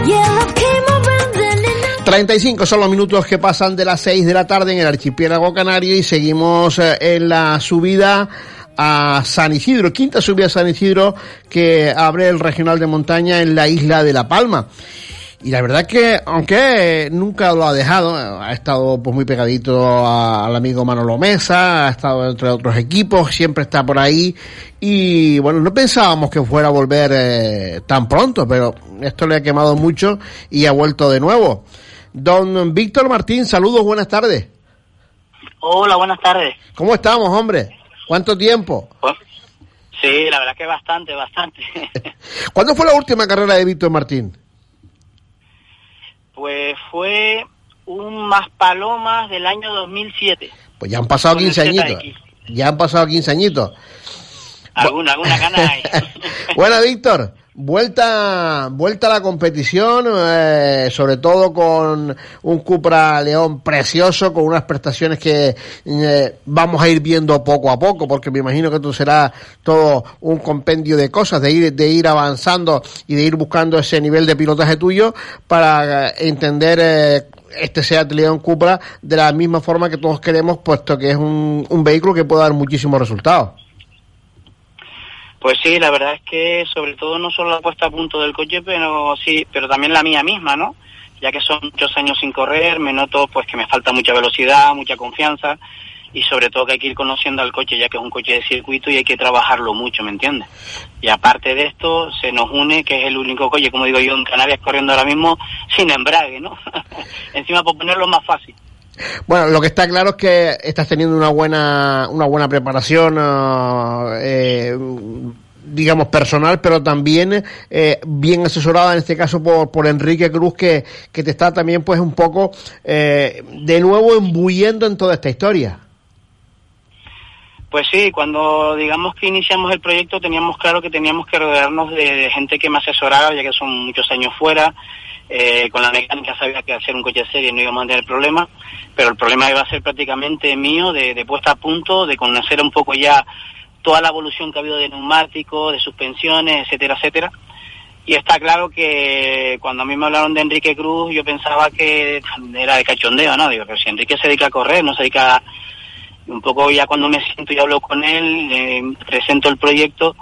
Yeah, love came over then and 35 son los minutos que pasan de las 6 de la tarde en el archipiélago canario y seguimos eh, en la subida a San Isidro, quinta subida a San Isidro que abre el regional de montaña en la isla de La Palma. Y la verdad que, aunque nunca lo ha dejado, ha estado pues muy pegadito a- al amigo Manolo Mesa, ha estado entre otros equipos, siempre está por ahí. Y bueno, no pensábamos que fuera a volver eh, tan pronto, pero esto le ha quemado mucho y ha vuelto de nuevo. Don Víctor Martín, saludos, buenas tardes. Hola, buenas tardes. ¿Cómo estamos, hombre? ¿Cuánto tiempo? Sí, la verdad que bastante, bastante. *laughs* ¿Cuándo fue la última carrera de Víctor Martín? Pues fue un más palomas del año 2007. Pues ya han pasado Con el 15 añitos. Ya han pasado 15 añitos. Alguna, alguna gana hay. *laughs* Bueno, Víctor, vuelta, vuelta a la competición, eh, sobre todo con un Cupra León precioso, con unas prestaciones que eh, vamos a ir viendo poco a poco, porque me imagino que esto será todo un compendio de cosas, de ir, de ir avanzando y de ir buscando ese nivel de pilotaje tuyo para eh, entender eh, este Seat León Cupra de la misma forma que todos queremos, puesto que es un, un vehículo que puede dar muchísimos resultados. Pues sí, la verdad es que sobre todo no solo la puesta a punto del coche, pero sí, pero también la mía misma, ¿no? Ya que son muchos años sin correr, me noto pues que me falta mucha velocidad, mucha confianza y sobre todo que hay que ir conociendo al coche ya que es un coche de circuito y hay que trabajarlo mucho, ¿me entiendes? Y aparte de esto se nos une que es el único coche, como digo yo, en Canarias corriendo ahora mismo sin embrague, ¿no? *laughs* Encima por ponerlo más fácil. Bueno, lo que está claro es que estás teniendo una buena, una buena preparación, ah, eh, digamos, personal, pero también eh, bien asesorada, en este caso, por, por Enrique Cruz, que, que te está también, pues, un poco, eh, de nuevo, embuyendo en toda esta historia. Pues sí, cuando digamos que iniciamos el proyecto teníamos claro que teníamos que rodearnos de, gente que me asesorara, ya que son muchos años fuera, eh, con la mecánica sabía que hacer un coche serie no íbamos a tener problema, pero el problema iba a ser prácticamente mío, de, de puesta a punto, de conocer un poco ya toda la evolución que ha habido de neumáticos, de suspensiones, etcétera, etcétera. Y está claro que cuando a mí me hablaron de Enrique Cruz, yo pensaba que era de cachondeo, ¿no? Digo, pero si Enrique se dedica a correr, no se dedica a un poco ya cuando me siento y hablo con él, eh, presento el proyecto,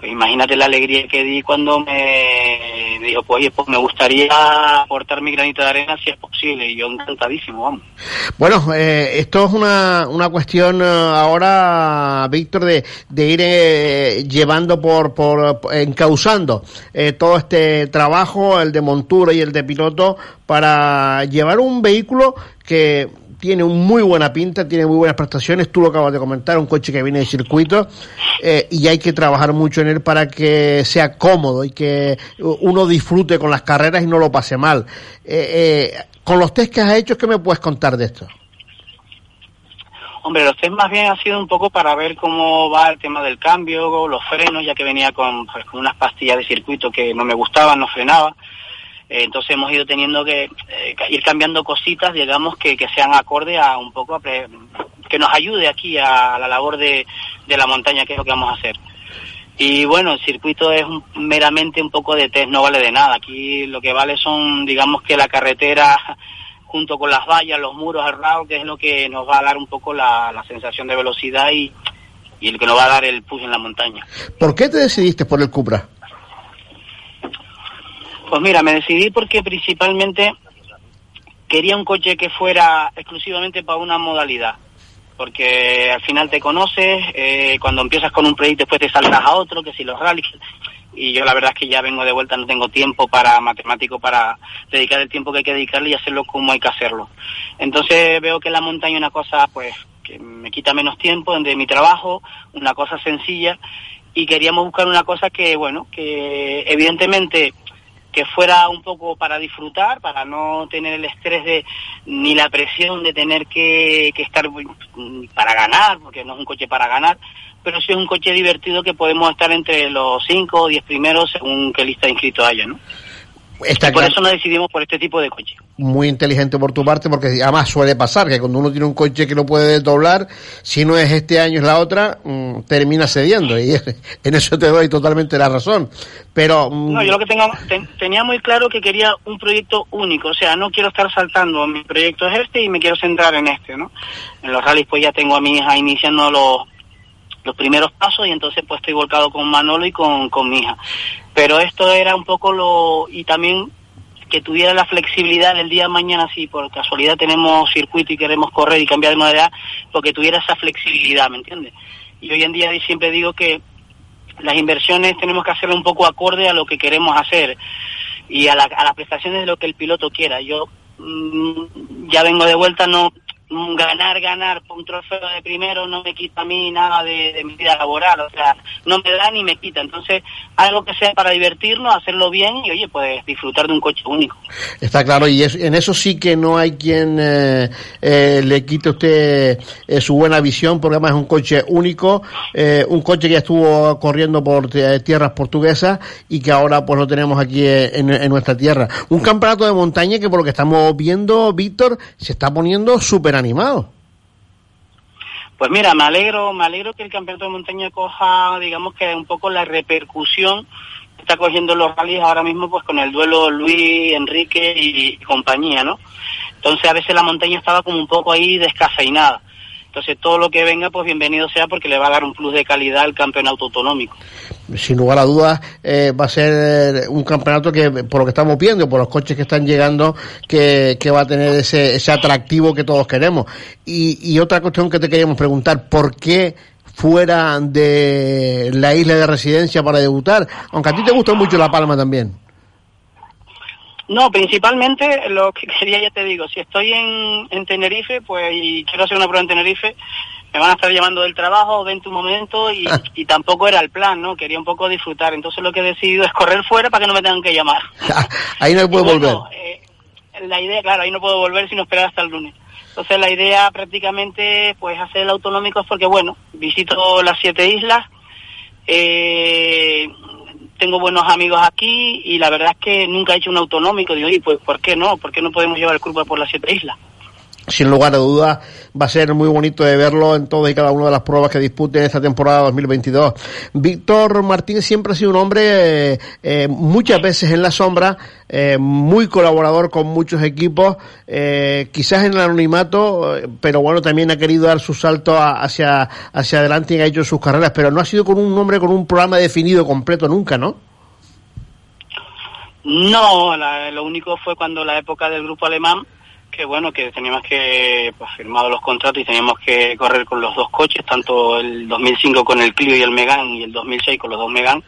pues imagínate la alegría que di cuando me dijo, pues pues me gustaría aportar mi granito de arena si es posible, y yo encantadísimo, vamos. Bueno, eh, esto es una, una cuestión eh, ahora, Víctor, de, de ir eh, llevando por, por- encauzando eh, todo este trabajo, el de montura y el de piloto, para llevar un vehículo que tiene muy buena pinta, tiene muy buenas prestaciones, tú lo acabas de comentar, un coche que viene de circuito eh, y hay que trabajar mucho en él para que sea cómodo y que uno disfrute con las carreras y no lo pase mal. Eh, eh, con los test que has hecho, ¿qué me puedes contar de esto? Hombre, los test más bien ha sido un poco para ver cómo va el tema del cambio, los frenos, ya que venía con, pues, con unas pastillas de circuito que no me gustaban, no frenaba. Eh, entonces hemos ido teniendo que eh, ir cambiando cositas, digamos, que, que sean acorde a un poco, a que nos ayude aquí a la labor de, de la montaña, que es lo que vamos a hacer. Y bueno, el circuito es un- meramente un poco de test, no vale de nada. Aquí lo que vale son, digamos que la carretera junto con las vallas, los muros, RAW, que es lo que nos va a dar un poco la, la sensación de velocidad y, y el que nos va a dar el push en la montaña. ¿Por qué te decidiste por el Cupra? Pues mira, me decidí porque principalmente quería un coche que fuera exclusivamente para una modalidad. Porque al final te conoces, eh, cuando empiezas con un proyecto después te saltas a otro, que si los rallies. Y yo la verdad es que ya vengo de vuelta, no tengo tiempo para matemático para dedicar el tiempo que hay que dedicarle y hacerlo como hay que hacerlo. Entonces veo que la montaña es una cosa pues que me quita menos tiempo de mi trabajo, una cosa sencilla y queríamos buscar una cosa que, bueno, que evidentemente que fuera un poco para disfrutar, para no tener el estrés de ni la presión de tener que, estar mm, para ganar, porque no es un coche para ganar, pero sí es un coche divertido que podemos estar entre los 5 o 10 primeros según qué lista de inscritos haya, ¿no? Está Y por claro. eso nos decidimos por este tipo de coche. Muy inteligente por tu parte, porque además suele pasar que cuando uno tiene un coche que no puede desdoblar, si no es este año es la otra, mm, termina cediendo. Y *laughs* en eso te doy totalmente la razón. Pero mm, No, yo lo que tengo, ten- tenía muy claro que quería un proyecto único, o sea, no quiero estar saltando, mi proyecto es este y me quiero centrar en este, ¿no? En los rallies pues ya tengo a mi hija iniciando los, los primeros pasos y entonces pues estoy volcado con Manolo y con, con mi hija. Pero esto era un poco lo, y también que tuviera la flexibilidad del día de mañana, si por casualidad tenemos circuito y queremos correr y cambiar de modalidad, porque tuviera esa flexibilidad, ¿me entiendes? Y hoy en día siempre digo que las inversiones tenemos que hacerlo un poco acorde a lo que queremos hacer y a, la- a las prestaciones de lo que el piloto quiera. Yo mm, ya vengo de vuelta, no ganar, ganar por un trofeo de primero no me quita a mí nada de, mi vida laboral, o sea, no me da ni me quita. Entonces, algo que sea para divertirnos, hacerlo bien y, oye, pues disfrutar de un coche único. está claro, y en eso sí que no hay quien eh, eh, le quite a usted eh, su buena visión, porque además es un coche único, eh, un coche que ya estuvo corriendo por tierras portuguesas y que ahora pues lo tenemos aquí eh, en, en nuestra tierra. Un campeonato de montaña que por lo que estamos viendo, Víctor, se está poniendo súper animado. Pues mira, me alegro, me alegro que el campeonato de montaña coja, digamos que un poco la repercusión que está cogiendo los rallies ahora mismo, pues con el duelo Luis, Enrique y, compañía, ¿no? Entonces a veces la montaña estaba como un poco ahí descafeinada. Entonces todo lo que venga, pues bienvenido sea porque le va a dar un plus de calidad al campeonato autonómico. sin lugar a dudas eh, va a ser un campeonato que por lo que estamos viendo por los coches que están llegando que, que va a tener ese, ese atractivo que todos queremos y, y otra cuestión que te queríamos preguntar ¿por qué fuera de la isla de residencia para debutar? aunque a ti te gusta mucho La Palma también No, principalmente lo que *laughs* quería, ya te digo, si estoy en, en Tenerife, pues y quiero hacer una prueba en Tenerife, me van a estar llamando del trabajo, ven tu momento y, *laughs* y tampoco era el plan, ¿no? Quería un poco disfrutar. Entonces lo que he decidido es correr fuera para que no me tengan que llamar. *laughs* ahí no bueno, volver eh, la idea, claro, ahí no puedo volver sino esperar hasta el lunes. Entonces la idea prácticamente pues hacer el autonómico es porque bueno, visito las siete islas, eh, tengo buenos amigos aquí y la verdad es que nunca he hecho un autonómico. Digo, y pues ¿por qué no? ¿Por qué no podemos llevar el grupo por las siete islas? Sin lugar a dudas va a ser muy bonito de verlo en todas y cada una de las pruebas que disputen esta temporada 2022. Víctor Martín siempre ha sido un hombre eh, eh, muchas veces en la sombra, eh, muy colaborador con muchos equipos, quizás en el anonimato, pero bueno, también ha querido dar su salto a- hacia, hacia adelante y ha hecho sus carreras, pero no ha sido con un hombre con un programa definido completo nunca, ¿no? No, la- lo único fue cuando la época del grupo alemán, que bueno, que teníamos que, pues firmado los contratos y teníamos que correr con los dos coches, tanto el 2005 con el Clio y el Megan y el 2006 con los dos Megan,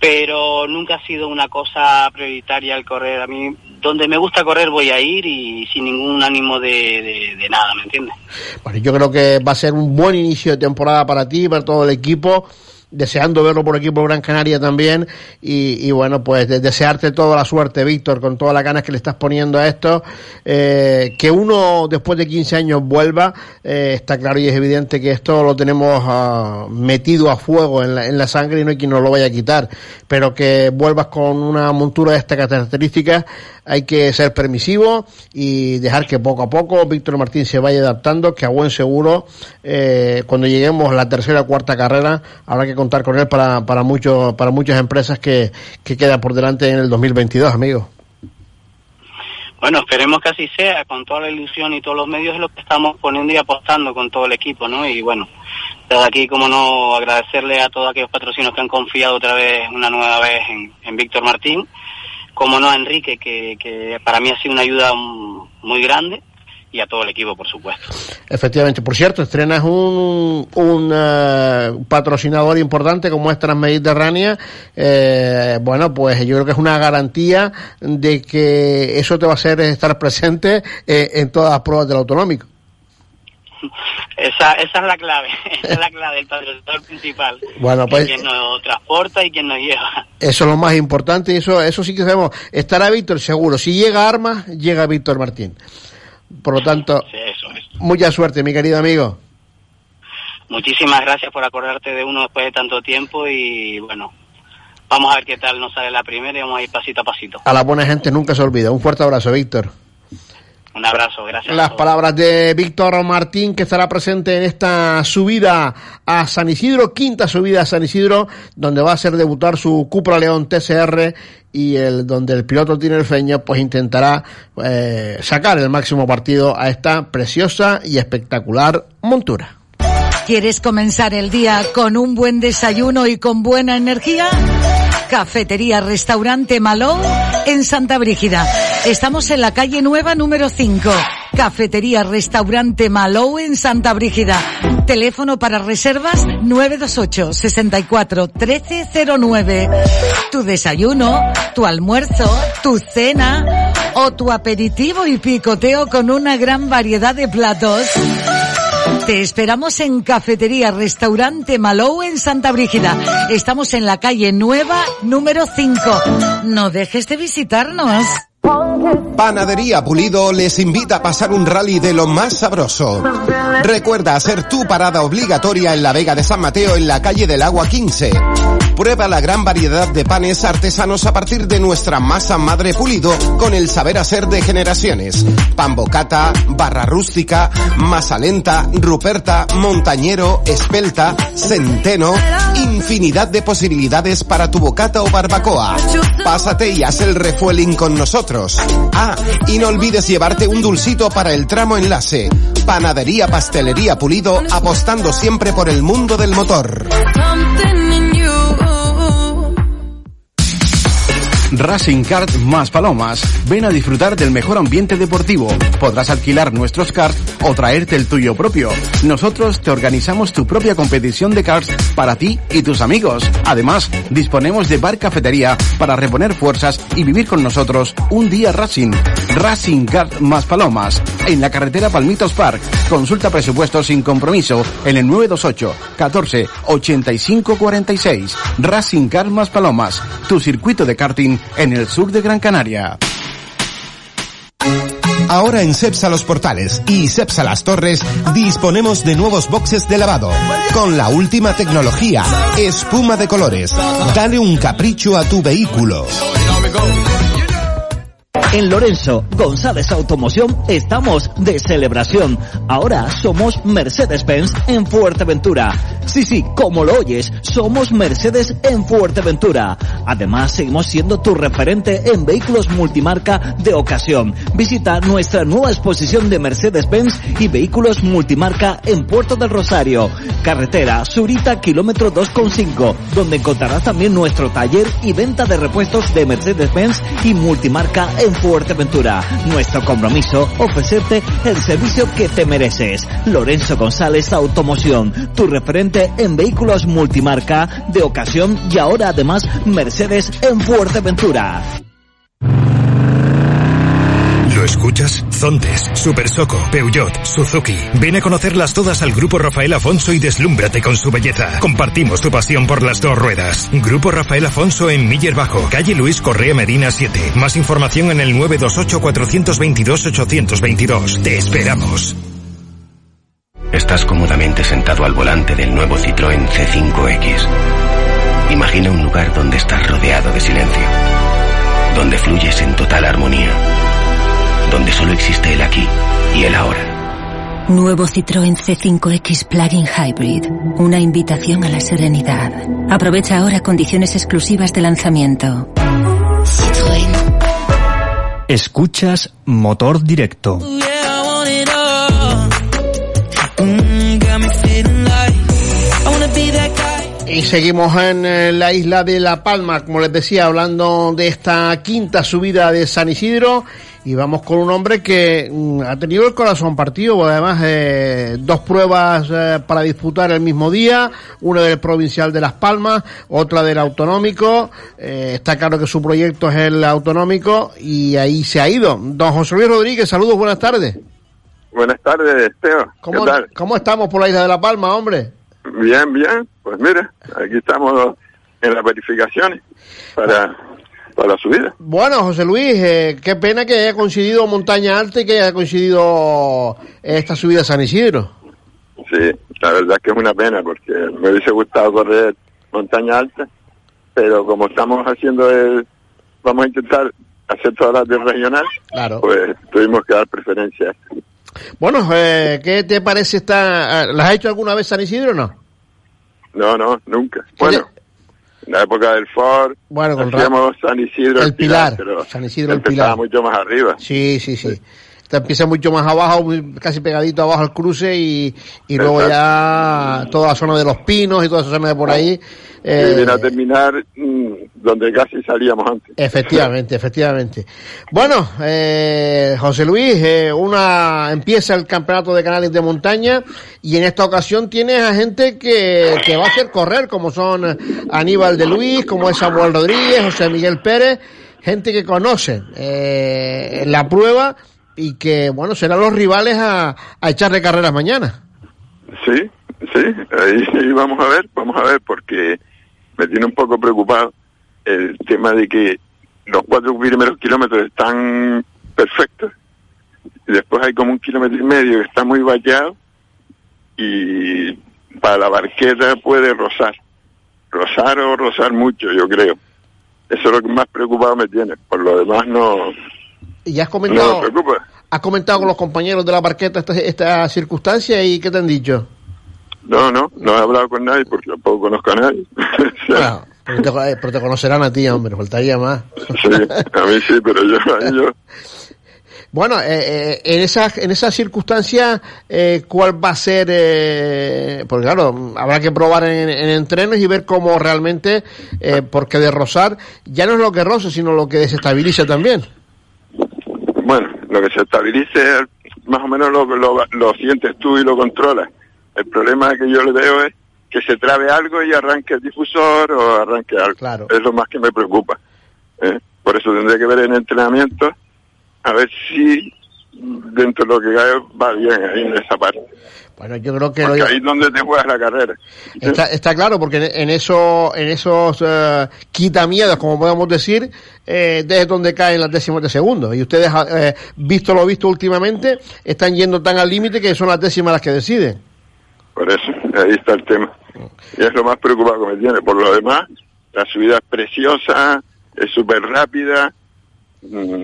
pero nunca ha sido una cosa prioritaria el correr. A mí, donde me gusta correr voy a ir y sin ningún ánimo de, de- de nada, ¿me entiendes? Bueno, yo creo que va a ser un buen inicio de temporada para ti, para todo el equipo. Deseando verlo por aquí por Gran Canaria también. Y, bueno, pues de- desearte toda la suerte, Víctor, con todas las ganas que le estás poniendo a esto. Eh, que uno después de 15 años vuelva, eh, está claro y es evidente que esto lo tenemos ah, metido a fuego en la, en la sangre y no hay quien nos lo vaya a quitar. Pero que vuelvas con una montura de estas características, hay que ser permisivo y dejar que poco a poco Víctor Martín se vaya adaptando, que a buen seguro eh, cuando lleguemos a la tercera o cuarta carrera habrá que contar con él para, para, muchos para muchas empresas que, que queda por delante en el 2022, amigo. Bueno, esperemos que así sea, con toda la ilusión y todos los medios es lo que estamos poniendo y apostando con todo el equipo, ¿no? Y bueno, desde aquí, como no, agradecerle a todos aquellos patrocinos que han confiado otra vez, una nueva vez en Víctor Martín, como no Enrique, que, que para mí ha sido una ayuda muy grande y a todo el equipo, por supuesto. Efectivamente, por cierto, estrenas un, un eh, patrocinador importante como es Transmediterránea. Eh, bueno, pues yo creo que es una garantía de que eso te va a hacer estar presente eh, en todas las pruebas del autonómico. Esa, esa es la clave, *laughs* esa es la clave, el patrocinador principal. Bueno, pues. Quien nos transporta y quien nos lleva. Eso es lo más importante y eso, eso sí que sabemos. Estará Víctor seguro. Si llega Armas, llega Víctor Martín. Por lo tanto, mucha suerte, mi querido amigo. Muchísimas gracias por acordarte de uno después de tanto tiempo y bueno, vamos a ver qué tal nos sale la primera y vamos a ir pasito a pasito. A la buena gente nunca se olvida. Un fuerte abrazo, Víctor. Un abrazo, gracias. Las palabras de Víctor Martín, que estará presente en esta subida a San Isidro, quinta subida a San Isidro, donde va a hacer debutar su Cupra León TCR y el donde el piloto tiene feño pues intentará eh, sacar el máximo partido a esta preciosa y espectacular montura. ¿Quieres comenzar el día con un buen desayuno y con buena energía? Cafetería Restaurante Malou en Santa Brígida. Estamos en la calle Nueva número 5. Cafetería Restaurante Malou en Santa Brígida. Teléfono para reservas 928 64 1309. Tu desayuno, tu almuerzo, tu cena o tu aperitivo y picoteo con una gran variedad de platos. Te esperamos en Cafetería Restaurante Malou en Santa Brígida. Estamos en la calle Nueva número 5. No dejes de visitarnos. Panadería Pulido les invita a pasar un rally de lo más sabroso. Recuerda hacer tu parada obligatoria en la Vega de San Mateo en la calle del Agua 15. Prueba la gran variedad de panes artesanos a partir de nuestra masa madre pulido con el saber hacer de generaciones. Pan bocata, barra rústica, masa lenta, ruperta, montañero, espelta, centeno, infinidad de posibilidades para tu bocata o barbacoa. Pásate y haz el refueling con nosotros. Ah, y no olvides llevarte un dulcito para el tramo enlace. Panadería Pastelería Pulido apostando siempre por el mundo del motor. Racing Kart más Palomas. Ven a disfrutar del mejor ambiente deportivo. Podrás alquilar nuestros karts o traerte el tuyo propio. Nosotros te organizamos tu propia competición de karts para ti y tus amigos. Además, disponemos de bar cafetería para reponer fuerzas y vivir con nosotros un día Racing. Racing Kart más Palomas. En la carretera Palmitos Park. Consulta presupuestos sin compromiso en el 928 14 85 46. Racing Kart más Palomas. Tu circuito de karting en el sur de Gran Canaria. Ahora en Cepsa Los Portales y Cepsa Las Torres disponemos de nuevos boxes de lavado con la última tecnología, espuma de colores. Dale un capricho a tu vehículo. En Lorenzo González Automoción estamos de celebración. Ahora somos Mercedes-Benz en Fuerteventura. Sí, sí, como lo oyes, somos Mercedes en Fuerteventura. Además, seguimos siendo tu referente en vehículos multimarca de ocasión. Visita nuestra nueva exposición de Mercedes-Benz y vehículos multimarca en Puerto del Rosario. Carretera Surita, kilómetro 2,5, donde encontrarás también nuestro taller y venta de repuestos de Mercedes-Benz y multimarca en Fuerteventura. Nuestro compromiso, ofrecerte el servicio que te mereces. Lorenzo González Automoción, tu referente en vehículos multimarca de ocasión y ahora además Mercedes en Fuerteventura. ¿Lo escuchas? Zontes, Super Soco, Peugeot, Suzuki. Ven a conocerlas todas al Grupo Rafael Afonso y deslúmbrate con su belleza. Compartimos tu pasión por las dos ruedas. Grupo Rafael Afonso en Miller Bajo, calle Luis Correa Medina 7. Más información en el 928 422 822. Te esperamos. Estás cómodamente sentado al volante del nuevo Citroën C5X. Imagina un lugar donde estás rodeado de silencio, donde fluyes en total armonía, donde solo existe el aquí y el ahora. Nuevo Citroën C5X Plug-in Hybrid. Una invitación a la serenidad. Aprovecha ahora condiciones exclusivas de lanzamiento. Citroën. Escuchas Motor Directo. Y seguimos en eh, la isla de La Palma, como les decía, hablando de esta quinta subida de San Isidro. Y vamos con un hombre que mm, ha tenido el corazón partido, además eh, dos pruebas eh, para disputar el mismo día, una del provincial de Las Palmas, otra del autonómico. Eh, está claro que su proyecto es el autonómico y ahí se ha ido. Don José Luis Rodríguez, saludos, buenas tardes. Buenas tardes, Teo. ¿Cómo, ¿Qué tal? ¿Cómo estamos por la isla de La Palma, hombre? Bien, bien. Pues mira, aquí estamos en las verificaciones para, para la subida. Bueno, José Luis, eh, qué pena que haya coincidido Montaña Alta y que haya coincidido esta subida a San Isidro. Sí, la verdad es que es una pena porque me hubiese gustado correr montaña alta, pero como estamos haciendo el, vamos a intentar hacer todas las de regional, Claro. pues tuvimos que dar preferencia. Bueno, eh, ¿qué te parece esta? ¿Las has hecho alguna vez San Isidro o no? No, no, nunca. Bueno, en la época del Ford, Bueno, con San Isidro El Pilar, pero San Isidro el Pilar. mucho más arriba. Sí, sí, sí. Empieza mucho más abajo, casi pegadito abajo al cruce y, y luego ya toda la zona de los pinos y toda esa zona de por ahí. eh, y viene a terminar mm, donde casi salíamos antes. Efectivamente, efectivamente. Bueno, eh, José Luis, eh, una empieza el campeonato de canales de montaña y en esta ocasión tienes a gente que, que va a hacer correr, como son Aníbal de Luis, como es Samuel Rodríguez, José Miguel Pérez, gente que conoce eh, la prueba y que, bueno, serán los rivales a, a echarle carreras mañana. Sí, sí, *laughs* ahí vamos a ver, vamos a ver, porque me tiene un poco preocupado el tema de que los cuatro primeros kilómetros están perfectos y después hay como un kilómetro y medio que está muy vallado y para la barqueta puede rozar, rozar o rozar mucho, yo creo. Eso es lo que más preocupado me tiene, por lo demás no, Y has comentado, has comentado con los compañeros de la barqueta esta, esta circunstancia y ¿qué te han dicho? No, no, no he hablado con nadie porque tampoco conozco a nadie. Bueno, *laughs* pero te, eh, pero te conocerán a ti, hombre, faltaría más. Sí, a mí sí, pero yo, a mí yo *laughs* Bueno, eh, eh, en esas en esas circunstancias, eh, ¿cuál va a ser? Eh, porque claro, habrá que probar en, en entrenos y ver cómo realmente, porque de rozar ya no es lo que roza, sino lo que desestabiliza también. Lo que se estabilice, más o menos lo, lo, lo sientes tú y lo controlas. El problema que yo le veo es que se trabe algo y arranque el difusor o arranque algo. Claro. Es lo más que me preocupa. ¿eh? Por eso tendré que ver en entrenamiento a ver si dentro de lo que cae va bien ahí en esa parte. Bueno, yo creo que lo- ahí es donde te juegas la carrera. está, está claro, porque en, en eso, en esos eh, quitamiedos, como podemos decir, eh, desde donde caen las décimas de segundo. Y ustedes, eh, visto lo visto últimamente, están yendo tan al límite que son las décimas las que deciden. Por eso, ahí está el tema. Y es lo más preocupado que me tiene. Por lo demás, la subida es preciosa, es súper rápida. mm,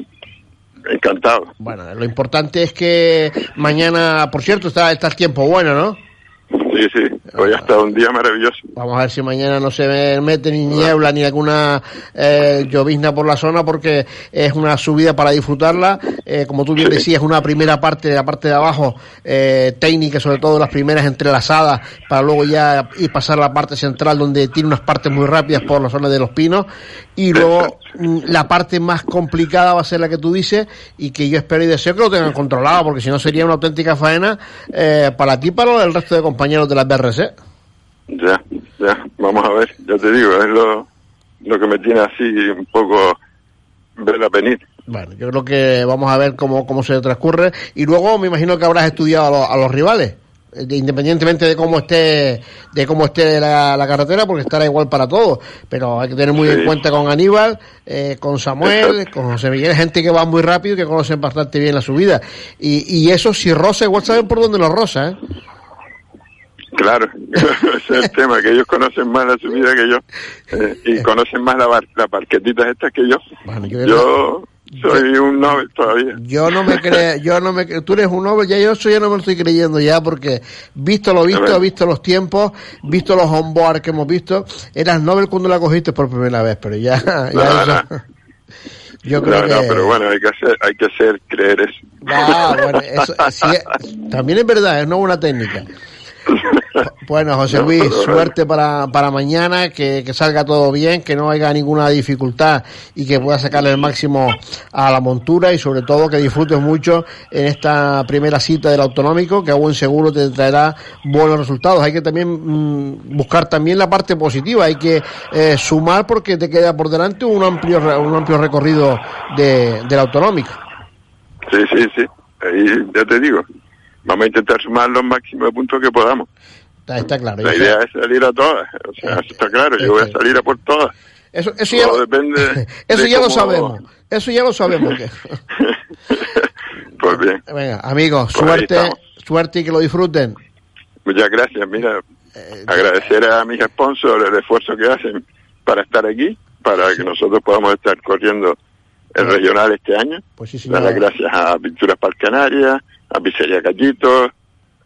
encantado. Bueno, lo importante es que mañana, por cierto, está, está el tiempo bueno, ¿no? Sí, sí, hoy ha estado un día maravilloso. Vamos a ver si mañana no se mete ni niebla ni alguna eh, llovizna por la zona porque es una subida para disfrutarla. Eh, como tú bien decías, una primera parte, la parte de abajo, eh, técnica, sobre todo las primeras entrelazadas, para luego ya ir pasar a la parte central donde tiene unas partes muy rápidas por la zona de los pinos. Y luego mm, la parte más complicada va a ser la que tú dices y que yo espero y deseo que lo tengan controlado porque si no sería una auténtica faena eh, para ti y para el resto de compañeros de la BRC. Ya, ya, vamos a ver, ya te digo, es lo, lo que me tiene así un poco ver a venir. Bueno, yo creo que vamos a ver cómo, cómo se transcurre. Y luego me imagino que habrás estudiado a, los- a los rivales, independientemente de cómo esté de cómo esté la, la carretera, porque estará igual para todos. Pero hay que tener muy Sí. en cuenta con Aníbal, eh, con Samuel, con José Miguel, gente que va muy rápido y que conocen bastante bien la subida. Y, y eso, si rosa, igual saben por dónde lo rosa, ¿eh? Claro, *laughs* ese es el tema, que ellos conocen más la subida que yo eh, y conocen más la, las parquetitas estas que yo. yo- yo soy un Nobel todavía. Yo no me creo, yo no me cre- tú eres un Nobel, ya yo eso ya no me lo estoy creyendo ya porque visto lo visto, visto los tiempos, visto los onboard que hemos visto, eras Nobel cuando la cogiste por primera vez, pero ya, *laughs* ya No, eso- yo creo no, que no, pero bueno, hay que hacer, hay que hacer creer eso. Ah, bueno, eso, sí, también es verdad, es una buena técnica. *laughs* Bueno, José Luis, suerte para, para mañana, que, que salga todo bien, que no haya ninguna dificultad y que pueda sacarle el máximo a la montura y sobre todo que disfrutes mucho en esta primera cita del autonómico, que a buen seguro te traerá buenos resultados. Hay que también mm, buscar también la parte positiva, hay que eh, sumar porque te queda por delante un amplio, un amplio recorrido de, del autonómico. Sí, sí, sí. Ahí ya te digo. Vamos a intentar sumar los máximos puntos que podamos. Está, está claro. La idea es salir a todas. O sea, eso está claro. Yo voy a salir a por todas. Eso, eso ya, depende. *laughs* eso de ya lo sabemos. Eso ya lo sabemos. que- *laughs* Pues bien. Venga, amigos, Pues suerte, suerte y que lo disfruten. Muchas gracias. Mira, Eh, agradecer a mis sponsors el esfuerzo que hacen para estar aquí, para que nosotros podamos estar corriendo el regional este año. Pues sí, Dar las gracias a Pinturas Palcanarias, a Pizzería Callito,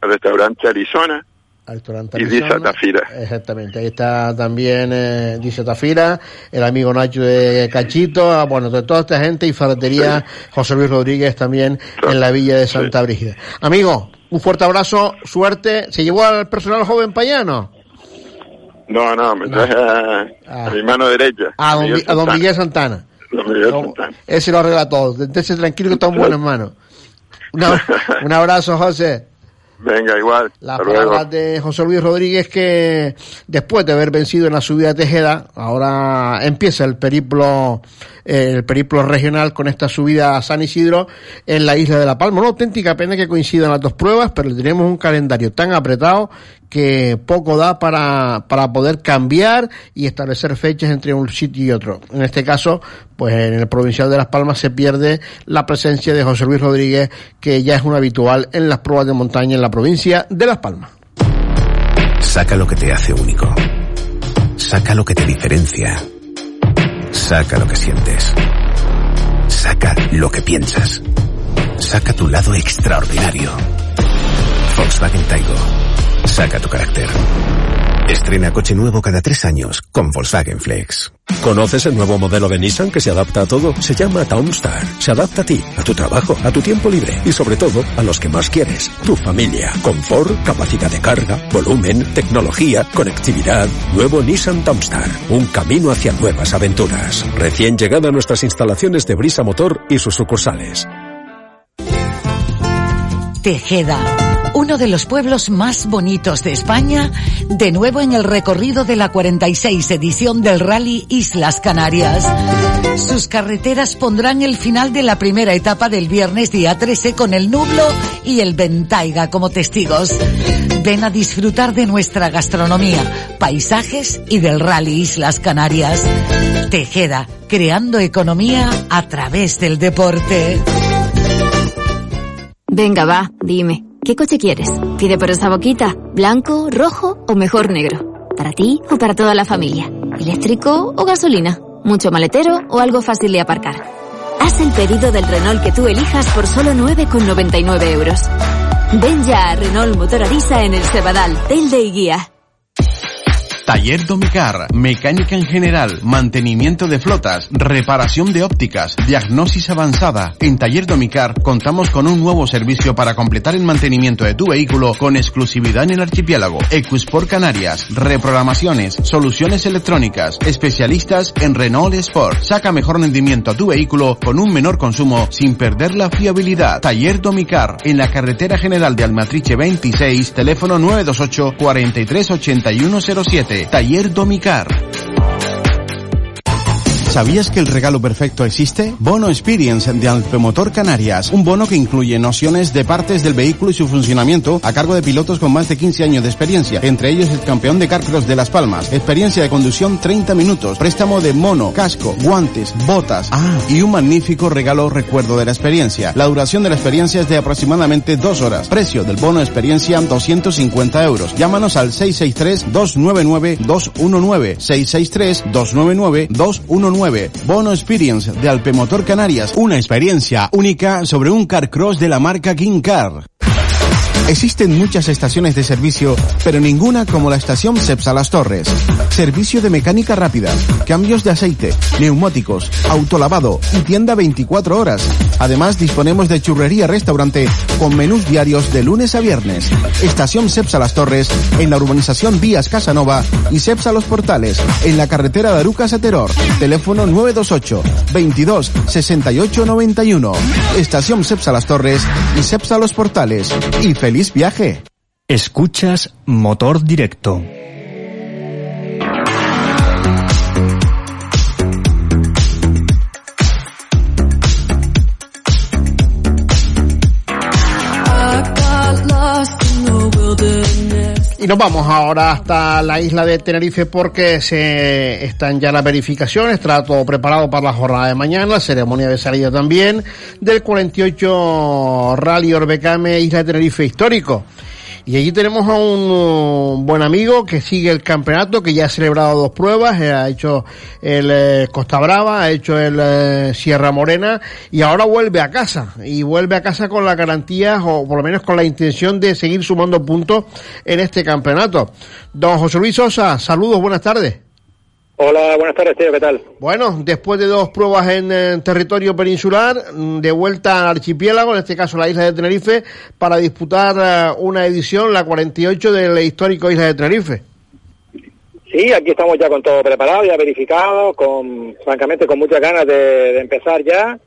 al restaurante Arizona y Disa. Tafira. Exactamente, ahí está también eh, dice Tafira, el amigo Nacho de Cachito, ah, bueno, de toda esta gente y ferretería José Luis Rodríguez también en la villa de Santa Brígida. Amigo, un fuerte abrazo, suerte. ¿Se llevó al personal joven payano? No, no, me traje a, a mi mano derecha. A don, Miguel a don Santana. Miguel Santana. Don Miguel No, Santana. Ese lo arregla todo. Entonces tranquilo que está en buenas manos. Una- *laughs* un abrazo, José. Venga, igual. Las palabras de José Luis Rodríguez que después de haber vencido en la subida de Tejeda, ahora empieza el periplo, el periplo regional con esta subida a San Isidro en la isla de La Palma. Una auténtica pena que coincidan las dos pruebas, pero tenemos un calendario tan apretado que poco da para, para poder cambiar y establecer fechas entre un sitio y otro. En este caso, pues en el provincial de Las Palmas se pierde la presencia de José Luis Rodríguez, que ya es un habitual en las pruebas de montaña en la provincia de Las Palmas. Saca lo que te hace único. Saca lo que te diferencia. Saca lo que sientes. Saca lo que piensas. Saca tu lado extraordinario. Volkswagen Taigo. Saca tu carácter. Estrena coche nuevo cada tres años con Volkswagen Flex. ¿Conoces el nuevo modelo de Nissan que se adapta a todo? Se llama Townstar. Se adapta a ti, a tu trabajo, a tu tiempo libre y sobre todo a los que más quieres, tu familia. Confort, capacidad de carga, volumen, tecnología, conectividad. Nuevo Nissan Townstar. Un camino hacia nuevas aventuras. Recién llegada a nuestras instalaciones de Brisa Motor y sus sucursales. Tejeda, uno de los pueblos más bonitos de España, de nuevo en el recorrido de la 46 edición del Rally Islas Canarias. Sus carreteras pondrán el final de la primera etapa del viernes día 13 con el Nublo y el Ventaiga como testigos. Ven a disfrutar de nuestra gastronomía, paisajes y del Rally Islas Canarias. Tejeda, creando economía a través del deporte. Venga, va, dime. ¿Qué coche quieres? Pide por esa boquita. ¿Blanco, rojo o mejor negro? ¿Para ti o para toda la familia? ¿Eléctrico o gasolina? ¿Mucho maletero o algo fácil de aparcar? Haz el pedido del Renault que tú elijas por solo 9,99 euros. Ven ya a Renault Motor Arisa en el Cebadal, Telde y Guía. Taller Domicar, mecánica en general, mantenimiento de flotas, reparación de ópticas, diagnosis avanzada. En Taller Domicar contamos con un nuevo servicio para completar el mantenimiento de tu vehículo con exclusividad en el archipiélago. Ecusport Canarias, reprogramaciones, soluciones electrónicas, especialistas en Renault Sport. Saca mejor rendimiento a tu vehículo con un menor consumo sin perder la fiabilidad. Taller Domicar, en la carretera general de Almatriche 26, teléfono 928 43 8107. Taller Domicar. ¿Sabías que el regalo perfecto existe? Bono Experience de Alpemotor Canarias. Un bono que incluye nociones de partes del vehículo y su funcionamiento a cargo de pilotos con más de 15 años de experiencia. Entre ellos el campeón de Carcross de Las Palmas. Experiencia de conducción 30 minutos. Préstamo de mono, casco, guantes, botas. Ah, y un magnífico regalo recuerdo de la experiencia. La duración de la experiencia es de aproximadamente dos horas. Precio del bono experiencia 250 euros. Llámanos al 663-299-219. 663-299-219. Bono Experience de Alpemotor Canarias. Una experiencia única sobre un car cross de la marca King Car. Existen muchas estaciones de servicio, pero ninguna como la estación Cepsa Las Torres. Servicio de mecánica rápida, cambios de aceite, neumáticos, autolavado y tienda 24 horas. Además, disponemos de churrería restaurante con menús diarios de lunes a viernes. Estación Cepsa Las Torres en la urbanización Vías Casanova y Cepsa Los Portales en la carretera de Arucas. Teléfono 928 22 68 91. Estación Cepsa Las Torres y Cepsa Los Portales. Y viaje. Escuchas Motor Directo. Y nos vamos ahora hasta la isla de Tenerife porque se están ya las verificaciones, está todo preparado para la jornada de mañana, ceremonia de salida también del 48 Rally Orbecame Isla de Tenerife histórico. Y allí tenemos a un uh, buen amigo que sigue el campeonato, que ya ha celebrado dos pruebas, eh, ha hecho el eh, Costa Brava, ha hecho el eh, Sierra Morena y ahora vuelve a casa. Y vuelve a casa con la garantía, o por lo menos con la intención de seguir sumando puntos en este campeonato. Don José Luis Sosa, saludos, buenas tardes. Hola, buenas tardes, tío, ¿qué tal? Bueno, después de dos pruebas en, eh, territorio peninsular, mm, de vuelta al archipiélago, en este caso la isla de Tenerife, para disputar eh, una edición, la 48 del histórico isla de Tenerife. Sí, aquí estamos ya con todo preparado, ya verificado, con, francamente, con muchas ganas de, de empezar ya.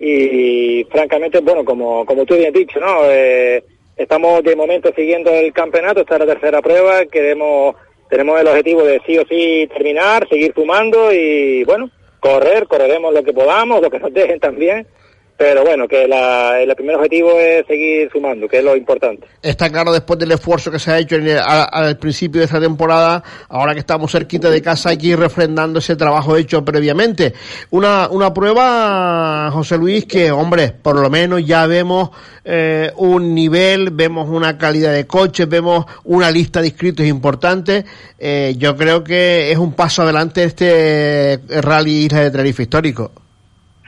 Y, francamente, bueno, como, como tú bien has dicho, ¿no? Eh, estamos de momento siguiendo el campeonato, esta es la tercera prueba, queremos tenemos el objetivo de sí o sí terminar, seguir sumando y bueno, correr, correremos lo que podamos, lo que nos dejen también, pero bueno, que la, el primer objetivo es seguir sumando, que es lo importante. Está claro después del esfuerzo que se ha hecho al principio de esta temporada, ahora que estamos cerquita de casa hay que ir refrendando ese trabajo hecho previamente. Una, una prueba, José Luis, que hombre, por lo menos ya vemos eh, un nivel, vemos una calidad de coches, vemos una lista de inscritos importante. Eh, yo creo que es un paso adelante este Rally Isla de Tenerife histórico.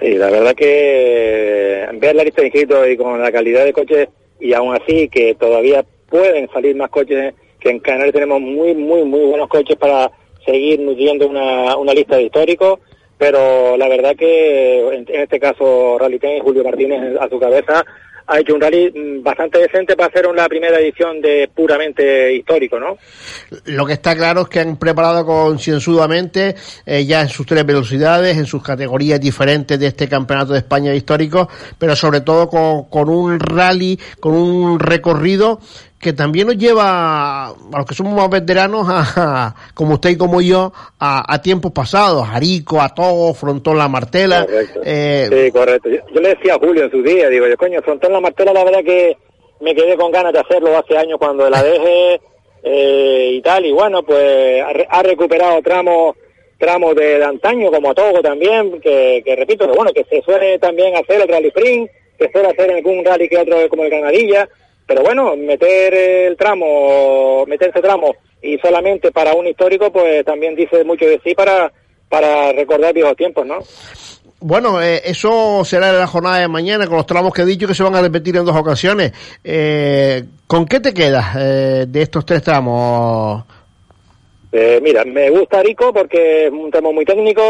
Sí, la verdad que ver la lista de inscritos y con la calidad de coches y aún así que todavía pueden salir más coches, que en Canarias tenemos muy, muy, muy buenos coches para seguir nutriendo una, una lista de históricos, pero la verdad que en, este caso Rally Ten, Julio Martínez a su cabeza ha hecho un rally mm, bastante decente para hacer una primera edición de puramente histórico, ¿no? Lo que está claro es que han preparado concienzudamente eh, ya en sus tres velocidades, en sus categorías diferentes de este campeonato de España histórico, pero sobre todo con, con un rally, con un recorrido que también nos lleva a los que somos más veteranos, *laughs* a, como usted y como yo, a, tiempos pasados, a Arico, a Togo, Frontón La Martela. Eh, sí, correcto. Yo, le decía a Julio en su día, digo yo, coño, Frontón La Martela la verdad que me quedé con ganas de hacerlo hace años cuando la *laughs* dejé eh, y tal, y bueno, pues ha, recuperado tramos tramos de, antaño como a Togo también, que, que repito, que bueno, que se suele también hacer el Rally Spring, que suele hacer algún rally que otro como el Granadilla, pero bueno, meter el tramo, meter ese tramo y solamente para un histórico, pues también dice mucho de sí para, para recordar viejos tiempos, ¿no? Bueno, eh, eso será en la jornada de mañana con los tramos que he dicho que se van a repetir en dos ocasiones. Eh, ¿Con qué te quedas eh, de estos tres tramos? mira, me gusta Rico porque es un tramo muy técnico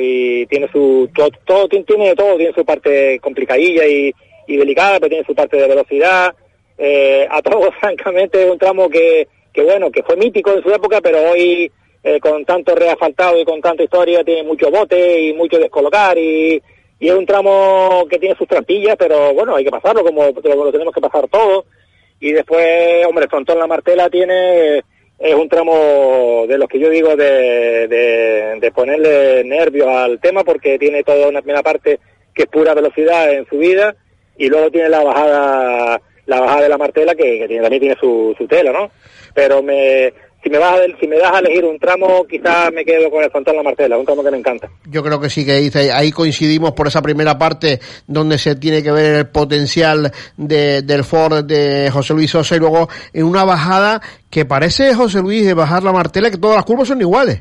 y tiene su todo, todo tiene todo, tiene su parte complicadilla y, y delicada, pero tiene su parte de velocidad, eh, a todos, *laughs* francamente, un tramo que, que, bueno, que fue mítico en su época, pero hoy, eh, con tanto reasfaltado y con tanta historia, tiene mucho bote y mucho descolocar y, y es un tramo que tiene sus trampillas, pero bueno, hay que pasarlo como lo, tenemos que pasar todo. Y después, hombre, Frontón La Martela tiene, es un tramo de los que yo digo de, de, de ponerle nervios al tema porque tiene toda una primera parte que es pura velocidad en su vida y luego tiene la bajada la bajada de la martela que, que tiene, también tiene su, su tela, ¿no? Pero me, si me vas a, si me das a elegir un tramo, quizás me quedo con el Frontón La Martela, un tramo que me encanta. Yo creo que sí que dice, ahí coincidimos por esa primera parte donde se tiene que ver el potencial de, del Ford de José Luis Sosa y luego en una bajada que parece José Luis de bajar la Martela que todas las curvas son iguales.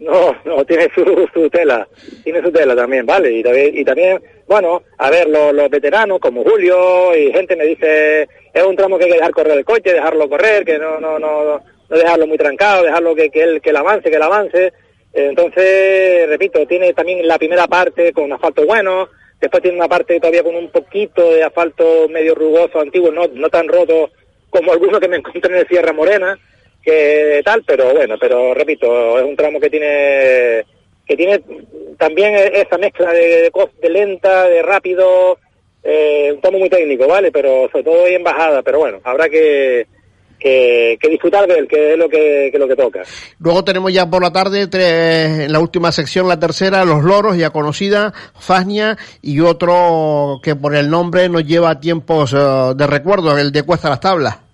No, no, tiene su, su tela, tiene su tela también, ¿vale? Y también, y también bueno, a ver, los, veteranos como Julio y gente me dice, es un tramo que hay que dejar correr el coche, dejarlo correr, que no, no, no, no dejarlo muy trancado, dejarlo que, que él, que él avance, que él avance. Entonces, repito, tiene también la primera parte con asfalto bueno, después tiene una parte todavía con un poquito de asfalto medio rugoso, antiguo, no, no tan roto como alguno que me encontré en el Sierra Morena, que tal, pero bueno, pero repito, es un tramo que tiene que tiene también esa mezcla de, de, lenta, de rápido, eh, un tramo muy técnico, ¿vale? Pero sobre todo en bajada, pero bueno, habrá que, que, disfrutar de él, que es lo que, lo que toca. Luego tenemos ya por la tarde, tres, en la última sección, la tercera, Los Loros, ya conocida, Fasnia, y otro que por el nombre nos lleva tiempos eh, de recuerdo, el de Cuesta las Tablas.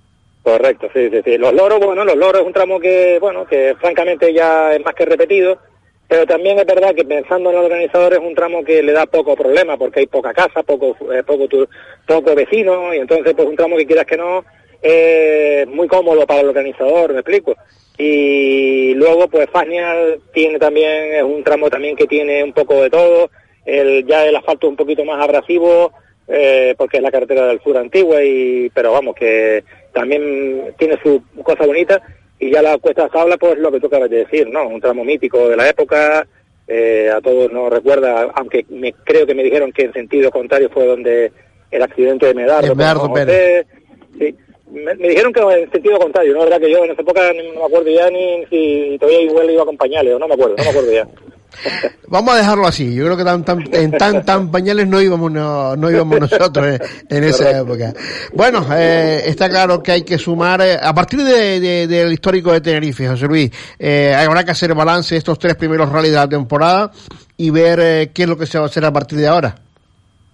Correcto, sí, sí, sí. Los Loros, bueno, Los Loros es un tramo que, bueno, que francamente ya es más que repetido, pero también es verdad que pensando en los organizadores es un tramo que le da poco problema porque hay poca casa, poco, eh, poco, vecino, y entonces pues un tramo que quieras que no, es muy cómodo para el organizador, me explico. Y luego, pues Fasnia tiene también, es un tramo también que tiene un poco de todo, el, ya el asfalto un poquito más abrasivo, eh, porque es la carretera del sur antigua, y, pero vamos, que también tiene su cosa bonita, y ya la cuesta tabla, pues lo que tú acabas de decir, ¿no? Un tramo mítico de la época, eh, a todos nos recuerda, aunque me, creo que me dijeron que en sentido contrario fue donde el accidente de Medardo, Medardo Pérez. sí, me, dijeron que en sentido contrario, ¿no? verdad que yo en esa época no me acuerdo ya ni si todavía igual iba a acompañarle o no me acuerdo, no me acuerdo ya. *laughs* Vamos a dejarlo así. Yo creo que tan, tan, en tan, tan pañales no íbamos, no, íbamos nosotros en, esa época. Bueno, eh, está claro que hay que sumar, eh, a partir de, del histórico de Tenerife, José Luis, eh, habrá que hacer balance de estos tres primeros rallies de la temporada y ver eh, qué es lo que se va a hacer a partir de ahora.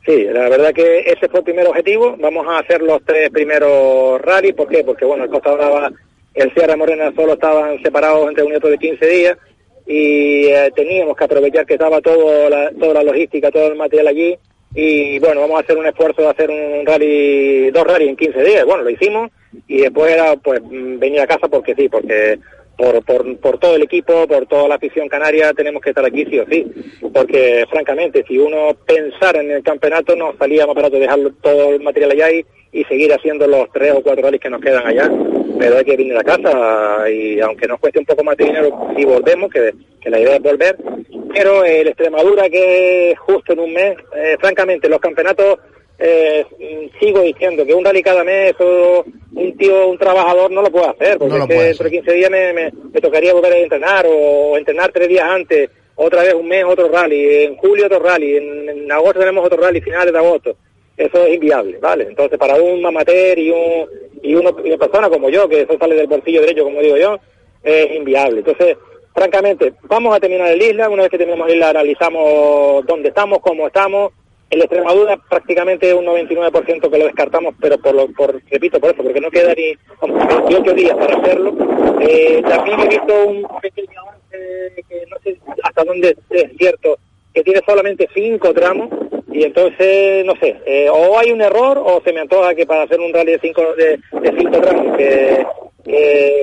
Sí, la verdad que ese fue el primer objetivo. Vamos a hacer los tres primeros rallies. ¿Por qué? Porque, bueno, el Costa Brava, el Sierra Morena solo estaban separados entre un y otro de 15 días y eh, teníamos que aprovechar que estaba todo la, toda la logística, todo el material allí. Y bueno, vamos a hacer un esfuerzo de hacer un rally, dos rallies en 15 días. Bueno, lo hicimos y después era pues venir a casa porque sí, porque por, por, por todo el equipo, por toda la afición canaria, tenemos que estar aquí sí o sí. Porque, francamente, si uno pensara en el campeonato, nos salía más barato dejar todo el material allá y, seguir haciendo los tres o cuatro rallies que nos quedan allá. Pero hay que venir a casa y, aunque nos cueste un poco más de dinero, si volvemos, que, la idea es volver. Pero el Extremadura, que justo en un mes, eh, francamente, los campeonatos eh, sigo diciendo que un rally cada mes o un tío, un trabajador no lo puede hacer, porque es que dentro de 15 días me, me, tocaría volver a entrenar o, entrenar tres días antes, otra vez un mes otro rally, en julio otro rally, en, agosto tenemos otro rally, finales de agosto. Eso es inviable, ¿vale? Entonces para un amateur y, un, y, uno, y una persona como yo, que eso sale del bolsillo derecho, como digo yo, es inviable. Entonces, francamente, vamos a terminar el isla, una vez que terminemos el isla analizamos dónde estamos, cómo estamos, el Extremadura prácticamente un 99% que lo descartamos, pero por, lo, por repito, por eso, porque no queda ni 28 días para hacerlo. Eh, también he visto un pequeño avance que no sé hasta dónde es cierto, que tiene solamente cinco tramos y entonces, no sé, eh, o hay un error o se me antoja que para hacer un rally de cinco, de, cinco tramos, que,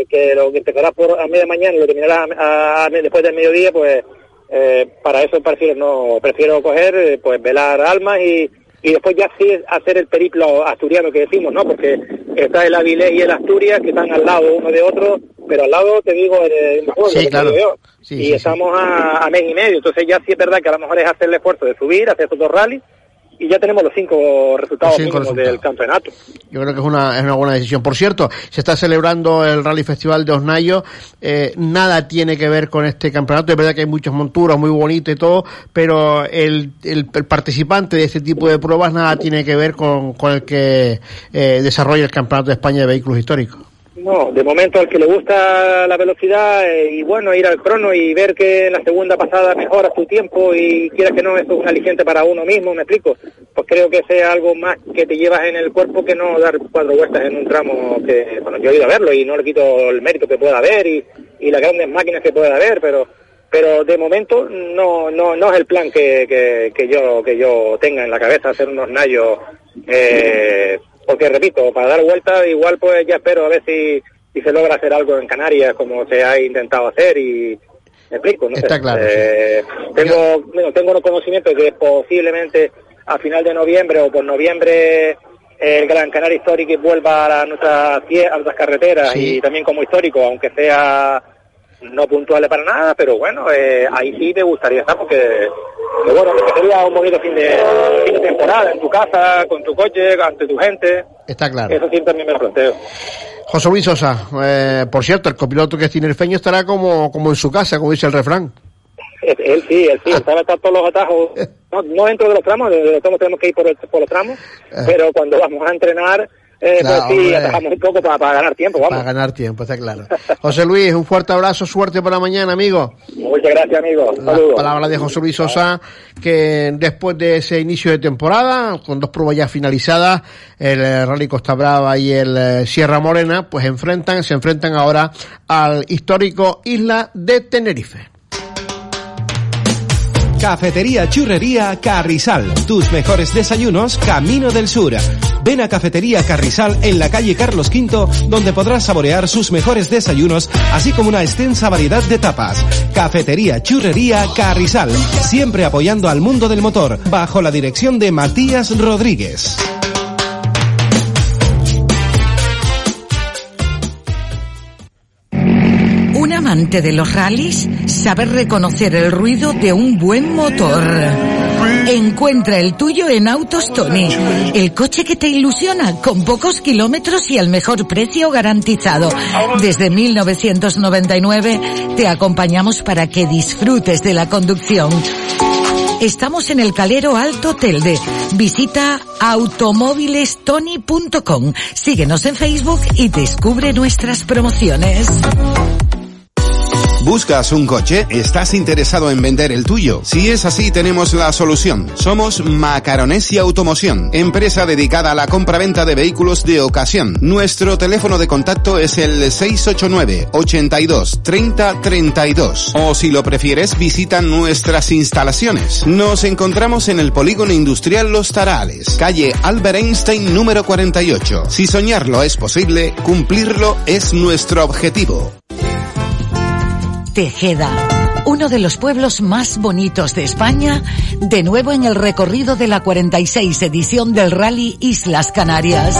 que lo que empezará por a media mañana y lo terminará después del mediodía, pues eh, para eso prefiero no prefiero coger eh, pues velar almas y, y después ya sí hacer el periplo asturiano que decimos no porque está el Avilés y el Asturias que están al lado uno de otro pero al lado te digo el, juego y estamos a, a mes y medio. Entonces ya sí es verdad que a lo mejor es hacer el esfuerzo de subir hacer esos dos rallies y ya tenemos los cinco resultados del campeonato. Yo creo que es una, es una buena decisión. Por cierto, se está celebrando el Rally Festival de Osnayo. Eh, nada tiene que ver con este campeonato. Es verdad que hay muchas monturas muy bonitas y todo, pero el, el, participante de este tipo de pruebas nada tiene que ver con, con el que eh, desarrolla el Campeonato de España de Vehículos Históricos. No, de momento al que le gusta la velocidad eh, y bueno, ir al crono y ver que en la segunda pasada mejora su tiempo y quiera que no, es un aliciente para uno mismo, me explico. Pues creo que sea algo más que te llevas en el cuerpo que no dar cuatro vueltas en un tramo que, bueno, yo he ido a verlo y no le quito el mérito que pueda haber y, y las grandes máquinas que pueda haber, pero pero de momento no no no es el plan que, que, que yo que yo tenga en la cabeza hacer unos nayos eh, porque repito, para dar vuelta igual pues ya espero a ver si, si se logra hacer algo en Canarias como se ha intentado hacer y me explico, no Está claro. Eh, tengo, bueno, tengo conocimiento de que posiblemente a final de noviembre o por noviembre el Gran Canaria Histórico vuelva a nuestras, a nuestras carreteras y también como histórico, aunque sea no puntuales para nada, pero bueno, eh, ahí sí me gustaría estar porque, bueno, sería un bonito fin de, fin de temporada en tu casa, con tu coche, ante tu gente. Está claro. Eso sí también me lo planteo. José Luis Sosa, eh, por cierto, el copiloto que es tinerfeño estará como, como en su casa, como dice el refrán. Él sí, él sí, él sabe estar todos los atajos, *laughs* no, no dentro de los tramos, de los tramos tenemos que ir por, el- por los tramos, pero cuando vamos a entrenar, eh, Claro, pues sí, atajamos un poco para, para ganar tiempo, vamos. Para ganar tiempo, está claro. José Luis, un fuerte abrazo, suerte para mañana, amigo. Muchas gracias, amigo. Saludos. palabras de José Luis Sosa, que después de ese inicio de temporada, con dos pruebas ya finalizadas, el eh, Rally Costa Brava y el eh, Sierra Morena, pues enfrentan, se enfrentan ahora al histórico Isla de Tenerife. Cafetería Churrería Carrizal. Tus mejores desayunos Camino del Sur. Ven a Cafetería Carrizal en la calle Carlos V, donde podrás saborear sus mejores desayunos, así como una extensa variedad de tapas. Cafetería Churrería Carrizal. Siempre apoyando al mundo del motor, bajo la dirección de Matías Rodríguez. Amante de los rallies sabe reconocer el ruido de un buen motor. Encuentra el tuyo en Autos Tony, el coche que te ilusiona con pocos kilómetros y al mejor precio garantizado. Desde 1999 te acompañamos para que disfrutes de la conducción. Estamos en el Calero Alto Telde. Visita automóvilestony.com. Síguenos en Facebook y descubre nuestras promociones. ¿Buscas un coche? ¿Estás interesado en vender el tuyo? Si es así, tenemos la solución. Somos Macaronesia Automoción, empresa dedicada a la compraventa de vehículos de ocasión. Nuestro teléfono de contacto es el 689 82 30 32. O si lo prefieres, visita nuestras instalaciones. Nos encontramos en el Polígono Industrial Los Tarales, calle Albert Einstein número 48. Si soñarlo es posible, cumplirlo es nuestro objetivo. Tejeda, uno de los pueblos más bonitos de España, de nuevo en el recorrido de la 46 edición del Rally Islas Canarias.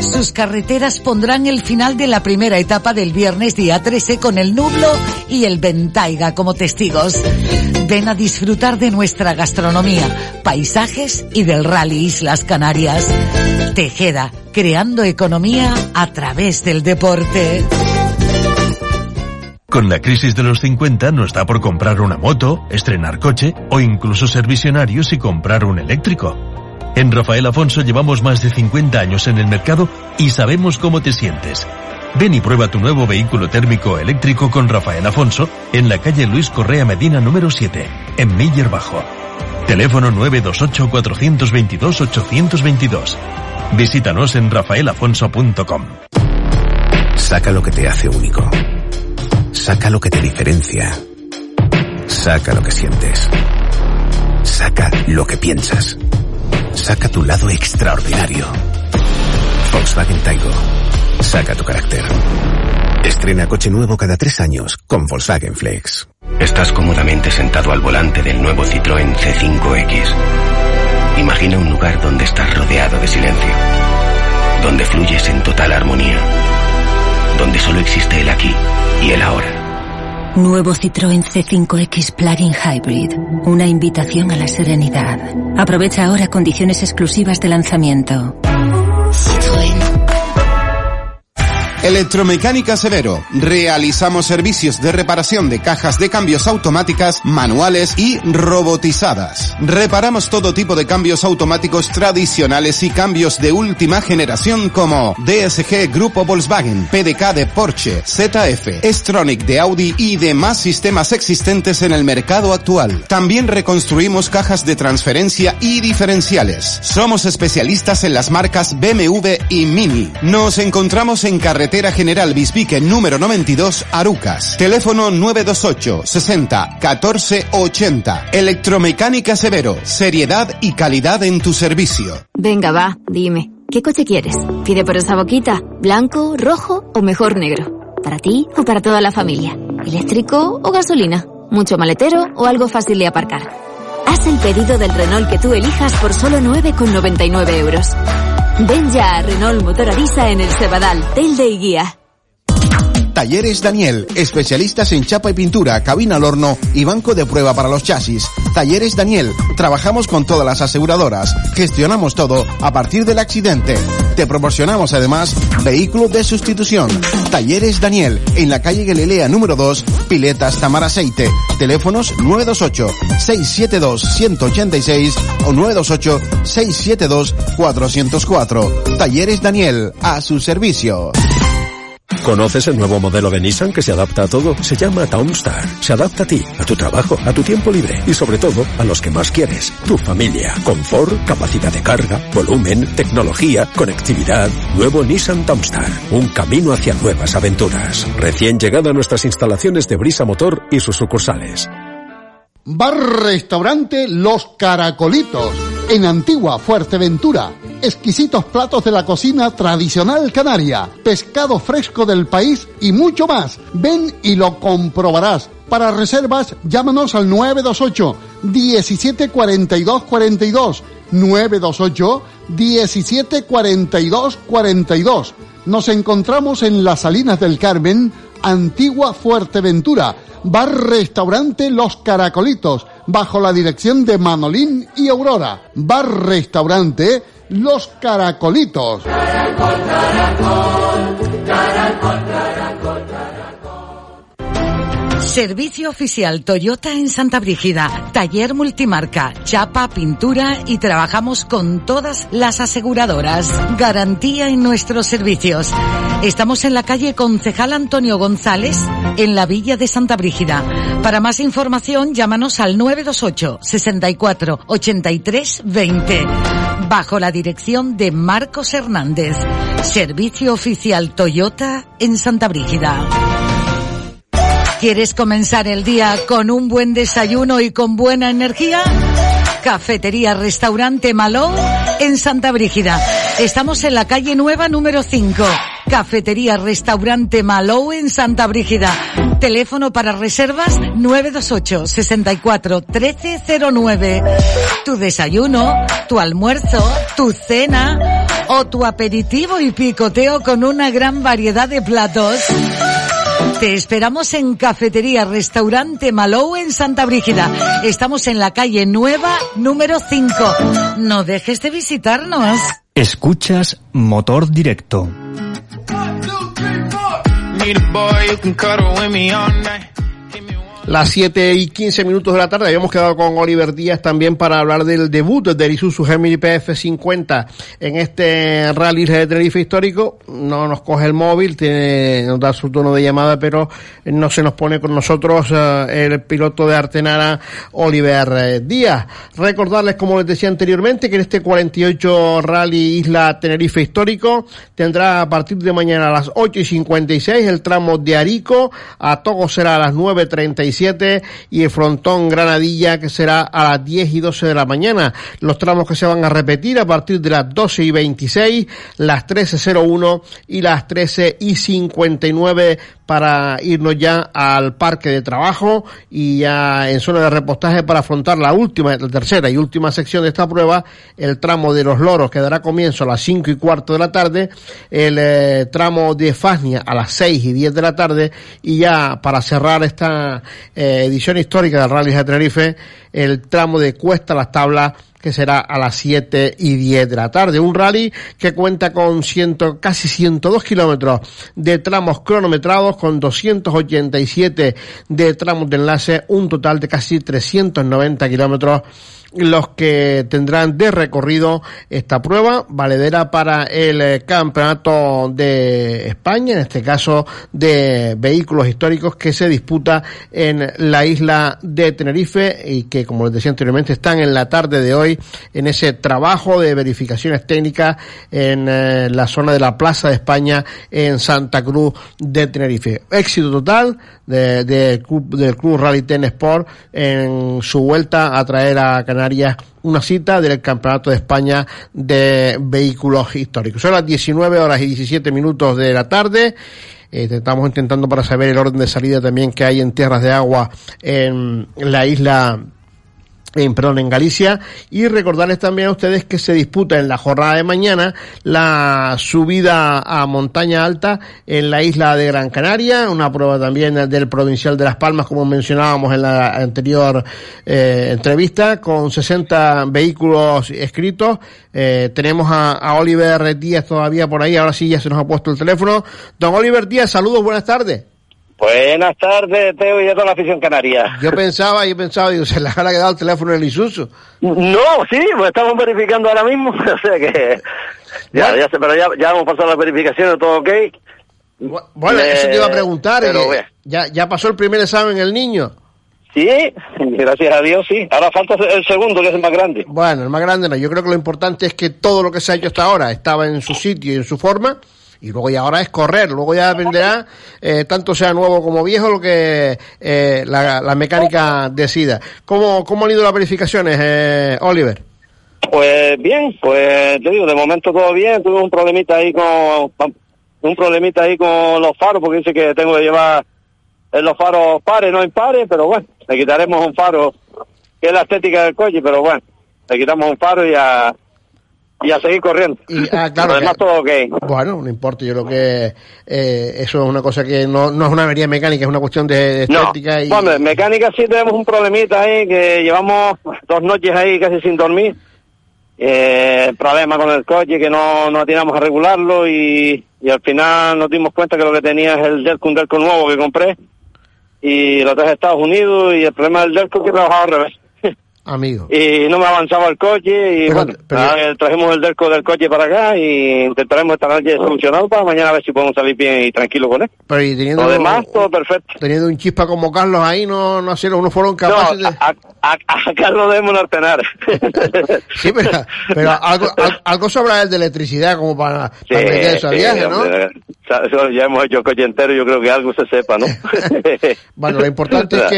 Sus carreteras pondrán el final de la primera etapa del viernes día 13 con el Nublo y el Ventaiga como testigos. Ven a disfrutar de nuestra gastronomía, paisajes y del Rally Islas Canarias. Tejeda, creando economía a través del deporte. Con la crisis de los 50 no está por comprar una moto, estrenar coche o incluso ser visionarios y comprar un eléctrico. En Rafael Afonso llevamos más de 50 años en el mercado y sabemos cómo te sientes. Ven y prueba tu nuevo vehículo térmico eléctrico con Rafael Afonso en la calle Luis Correa Medina número 7, en Miller Bajo. Teléfono 928-422-822. Visítanos en rafaelafonso.com. Saca lo que te hace único. Saca lo que te diferencia. Saca lo que sientes. Saca lo que piensas. Saca tu lado extraordinario. Volkswagen Taigo. Saca tu carácter. Estrena coche nuevo cada tres años con Volkswagen Flex. Estás cómodamente sentado al volante del nuevo Citroën C5X. Imagina un lugar donde estás rodeado de silencio, donde fluyes en total armonía, donde solo existe el aquí y el ahora. Nuevo Citroën C5X Plug-in Hybrid. Una invitación a la serenidad. Aprovecha ahora condiciones exclusivas de lanzamiento. Electromecánica Severo. Realizamos servicios de reparación de cajas de cambios automáticas, manuales y robotizadas. Reparamos todo tipo de cambios automáticos tradicionales y cambios de última generación como DSG Grupo Volkswagen, PDK de Porsche, ZF, Stronic de Audi y demás sistemas existentes en el mercado actual. También reconstruimos cajas de transferencia y diferenciales. Somos especialistas en las marcas BMW y Mini. Nos encontramos en carretera General Bisbique número 92, Arucas. Teléfono 928 60 14 80. Electromecánica Severo. Seriedad y calidad en tu servicio. Venga, va, dime. ¿Qué coche quieres? Pide por esa boquita. ¿Blanco, rojo o mejor negro? ¿Para ti o para toda la familia? ¿Eléctrico o gasolina? ¿Mucho maletero o algo fácil de aparcar? Haz el pedido del Renault que tú elijas por solo 9,99 euros. Ven ya a Renault Motor Arisa en el Cebadal, Telde y Guía. Talleres Daniel, especialistas en chapa y pintura, cabina al horno y banco de prueba para los chasis. Talleres Daniel, trabajamos con todas las aseguradoras, gestionamos todo a partir del accidente. Te proporcionamos además vehículo de sustitución. Talleres Daniel, en la calle Galilea número 2, Piletas Tamar Aceite. Teléfonos 928-672-186 o 928-672-404. Talleres Daniel, a su servicio. ¿Conoces el nuevo modelo de Nissan que se adapta a todo? Se llama Townstar. Se adapta a ti, a tu trabajo, a tu tiempo libre y sobre todo a los que más quieres, tu familia. Confort, capacidad de carga, volumen, tecnología, conectividad. Nuevo Nissan Townstar. Un camino hacia nuevas aventuras. Recién llegado a nuestras instalaciones de Brisa Motor y sus sucursales. Bar Restaurante Los Caracolitos, en Antigua Fuerteventura. Exquisitos platos de la cocina tradicional canaria, pescado fresco del país y mucho más. Ven y lo comprobarás. Para reservas, llámanos al 928 17 42 42. 928 17 42 42. Nos encontramos en las Salinas del Carmen, Antigua Fuerteventura. Bar Restaurante Los Caracolitos, bajo la dirección de Manolín y Aurora. Bar Restaurante Los Caracolitos. Servicio oficial Toyota en Santa Brígida. Taller multimarca, chapa, pintura y trabajamos con todas las aseguradoras. Garantía en nuestros servicios. Estamos en la calle Concejal Antonio González, en la Villa de Santa Brígida. Para más información, llámanos al 928 64 83 20. Bajo la dirección de Marcos Hernández. Servicio oficial Toyota en Santa Brígida. ¿Quieres comenzar el día con un buen desayuno y con buena energía? Cafetería Restaurante Malou en Santa Brígida. Estamos en la calle Nueva número 5. Cafetería Restaurante Malou en Santa Brígida. Teléfono para reservas 928 64 1309. Tu desayuno, tu almuerzo, tu cena o tu aperitivo y picoteo con una gran variedad de platos. Te esperamos en Cafetería Restaurante Malou en Santa Brígida. Estamos en la calle Nueva número 5. No dejes de visitarnos. Escuchas Motor Directo. Las 7 y 15 minutos de la tarde habíamos quedado con Oliver Díaz también para hablar del debut del Isuzu Gemini PF50 en este rally de Tenerife histórico. No nos coge el móvil, tiene, nos da su tono de llamada, pero no se nos pone con nosotros eh, el piloto de Artenara, Oliver eh, Díaz. Recordarles, como les decía anteriormente, que en este 48 Rally Isla Tenerife histórico tendrá a partir de mañana a las 8 y 56 el tramo de Arico, a Togo será a las 9.35 y el frontón Granadilla que será a las 10 y 12 de la mañana. Los tramos que se van a repetir a partir de las 12 y 26, las 13.01 y las 13 y 59 para irnos ya al parque de trabajo y ya en zona de repostaje para afrontar la última, la tercera y última sección de esta prueba, el tramo de los loros que dará comienzo a las 5 y cuarto de la tarde, el eh, tramo de Fasnia a las 6 y 10 de la tarde y ya para cerrar esta eh, edición histórica del Rally de Tenerife, el tramo de Cuesta Las Tablas que será a las 7 y 10 de la tarde. Un rally que cuenta con ciento, casi 102 kilómetros de tramos cronometrados, con 287 de tramos de enlace, un total de casi 390 kilómetros los que tendrán de recorrido esta prueba, valedera para el eh, Campeonato de España, en este caso de vehículos históricos que se disputa en la isla de Tenerife y que, como les decía anteriormente, están en la tarde de hoy en ese trabajo de verificaciones técnicas en eh, la zona de la Plaza de España en Santa Cruz de Tenerife. Éxito total de, del Club Rally Ten Sport en su vuelta a traer a Canarias una cita del Campeonato de España de Vehículos Históricos. Son las 19 horas y 17 minutos de la tarde. Eh, estamos intentando para saber el orden de salida también que hay en tierras de agua en la isla en, perdón, en Galicia y recordarles también a ustedes que se disputa en la jornada de mañana la subida a montaña alta en la isla de Gran Canaria, una prueba también del provincial de Las Palmas como mencionábamos en la anterior eh, entrevista con 60 vehículos escritos. Eh, tenemos a, a Oliver Díaz todavía por ahí, ahora sí ya se nos ha puesto el teléfono. Don Oliver Díaz, saludos, buenas tardes. Buenas tardes, Teo y a toda la afición canaria. Yo pensaba, yo pensaba, digo, se le habrá quedado el teléfono en el Isuzu. No, sí, pues estamos verificando ahora mismo, *laughs* o sea que ya, ya sé, pero ya, ya hemos pasado las verificaciones, todo ok. Bueno, Eh, eso te iba a preguntar, pero eh, ya, ya pasó el primer examen el niño. Sí, gracias a Dios, sí. Ahora falta el segundo, que es el más grande. Bueno, el más grande no, yo creo que lo importante es que todo lo que se ha hecho hasta ahora estaba en su sitio y en su forma. Y luego ya ahora es correr, luego ya dependerá, eh, tanto sea nuevo como viejo, lo que eh, la, la mecánica decida. ¿Cómo, ¿Cómo han ido las verificaciones, eh, Oliver? Pues bien, pues te digo, de momento todo bien. Tuve un problemita ahí con un problemita ahí con los faros, porque dice que tengo que llevar los faros pares, no impares, pero bueno, le quitaremos un faro, que es la estética del coche, pero bueno, le quitamos un faro y a, y a seguir corriendo. Y, ah, claro, Lo demás que- todo ok. Bueno, no importa, yo creo que eh, eso es una cosa que no, no es una avería mecánica, es una cuestión de No, estética y... bueno, en mecánica sí tenemos un problemita ahí que llevamos dos noches ahí casi sin dormir. Eh, problema con el coche que no, no atinamos a regularlo y, y al final nos dimos cuenta que lo que tenía es el Delco, un Delco nuevo que compré y lo traje a Estados Unidos y el problema del Delco es que trabajaba al revés. Amigo. Y no me avanzaba el coche y bueno, trajimos el Delco del coche para acá y intentaremos esta noche solucionarlo para mañana a ver si podemos salir bien y tranquilo con él. Pero y teniendo, Lo demás, todo perfecto. teniendo un chispa como Carlos ahí, no, no hacerlo, no fueron capaces No, de... a, a, a Carlos debemos. *laughs* Sí, pero, pero *laughs* algo, al- algo sobra el de electricidad como para, para meter eso a viaje, ¿no? hombre, ya hemos hecho coche entero, yo creo que algo se sepa, ¿no? *laughs* Bueno, lo importante es que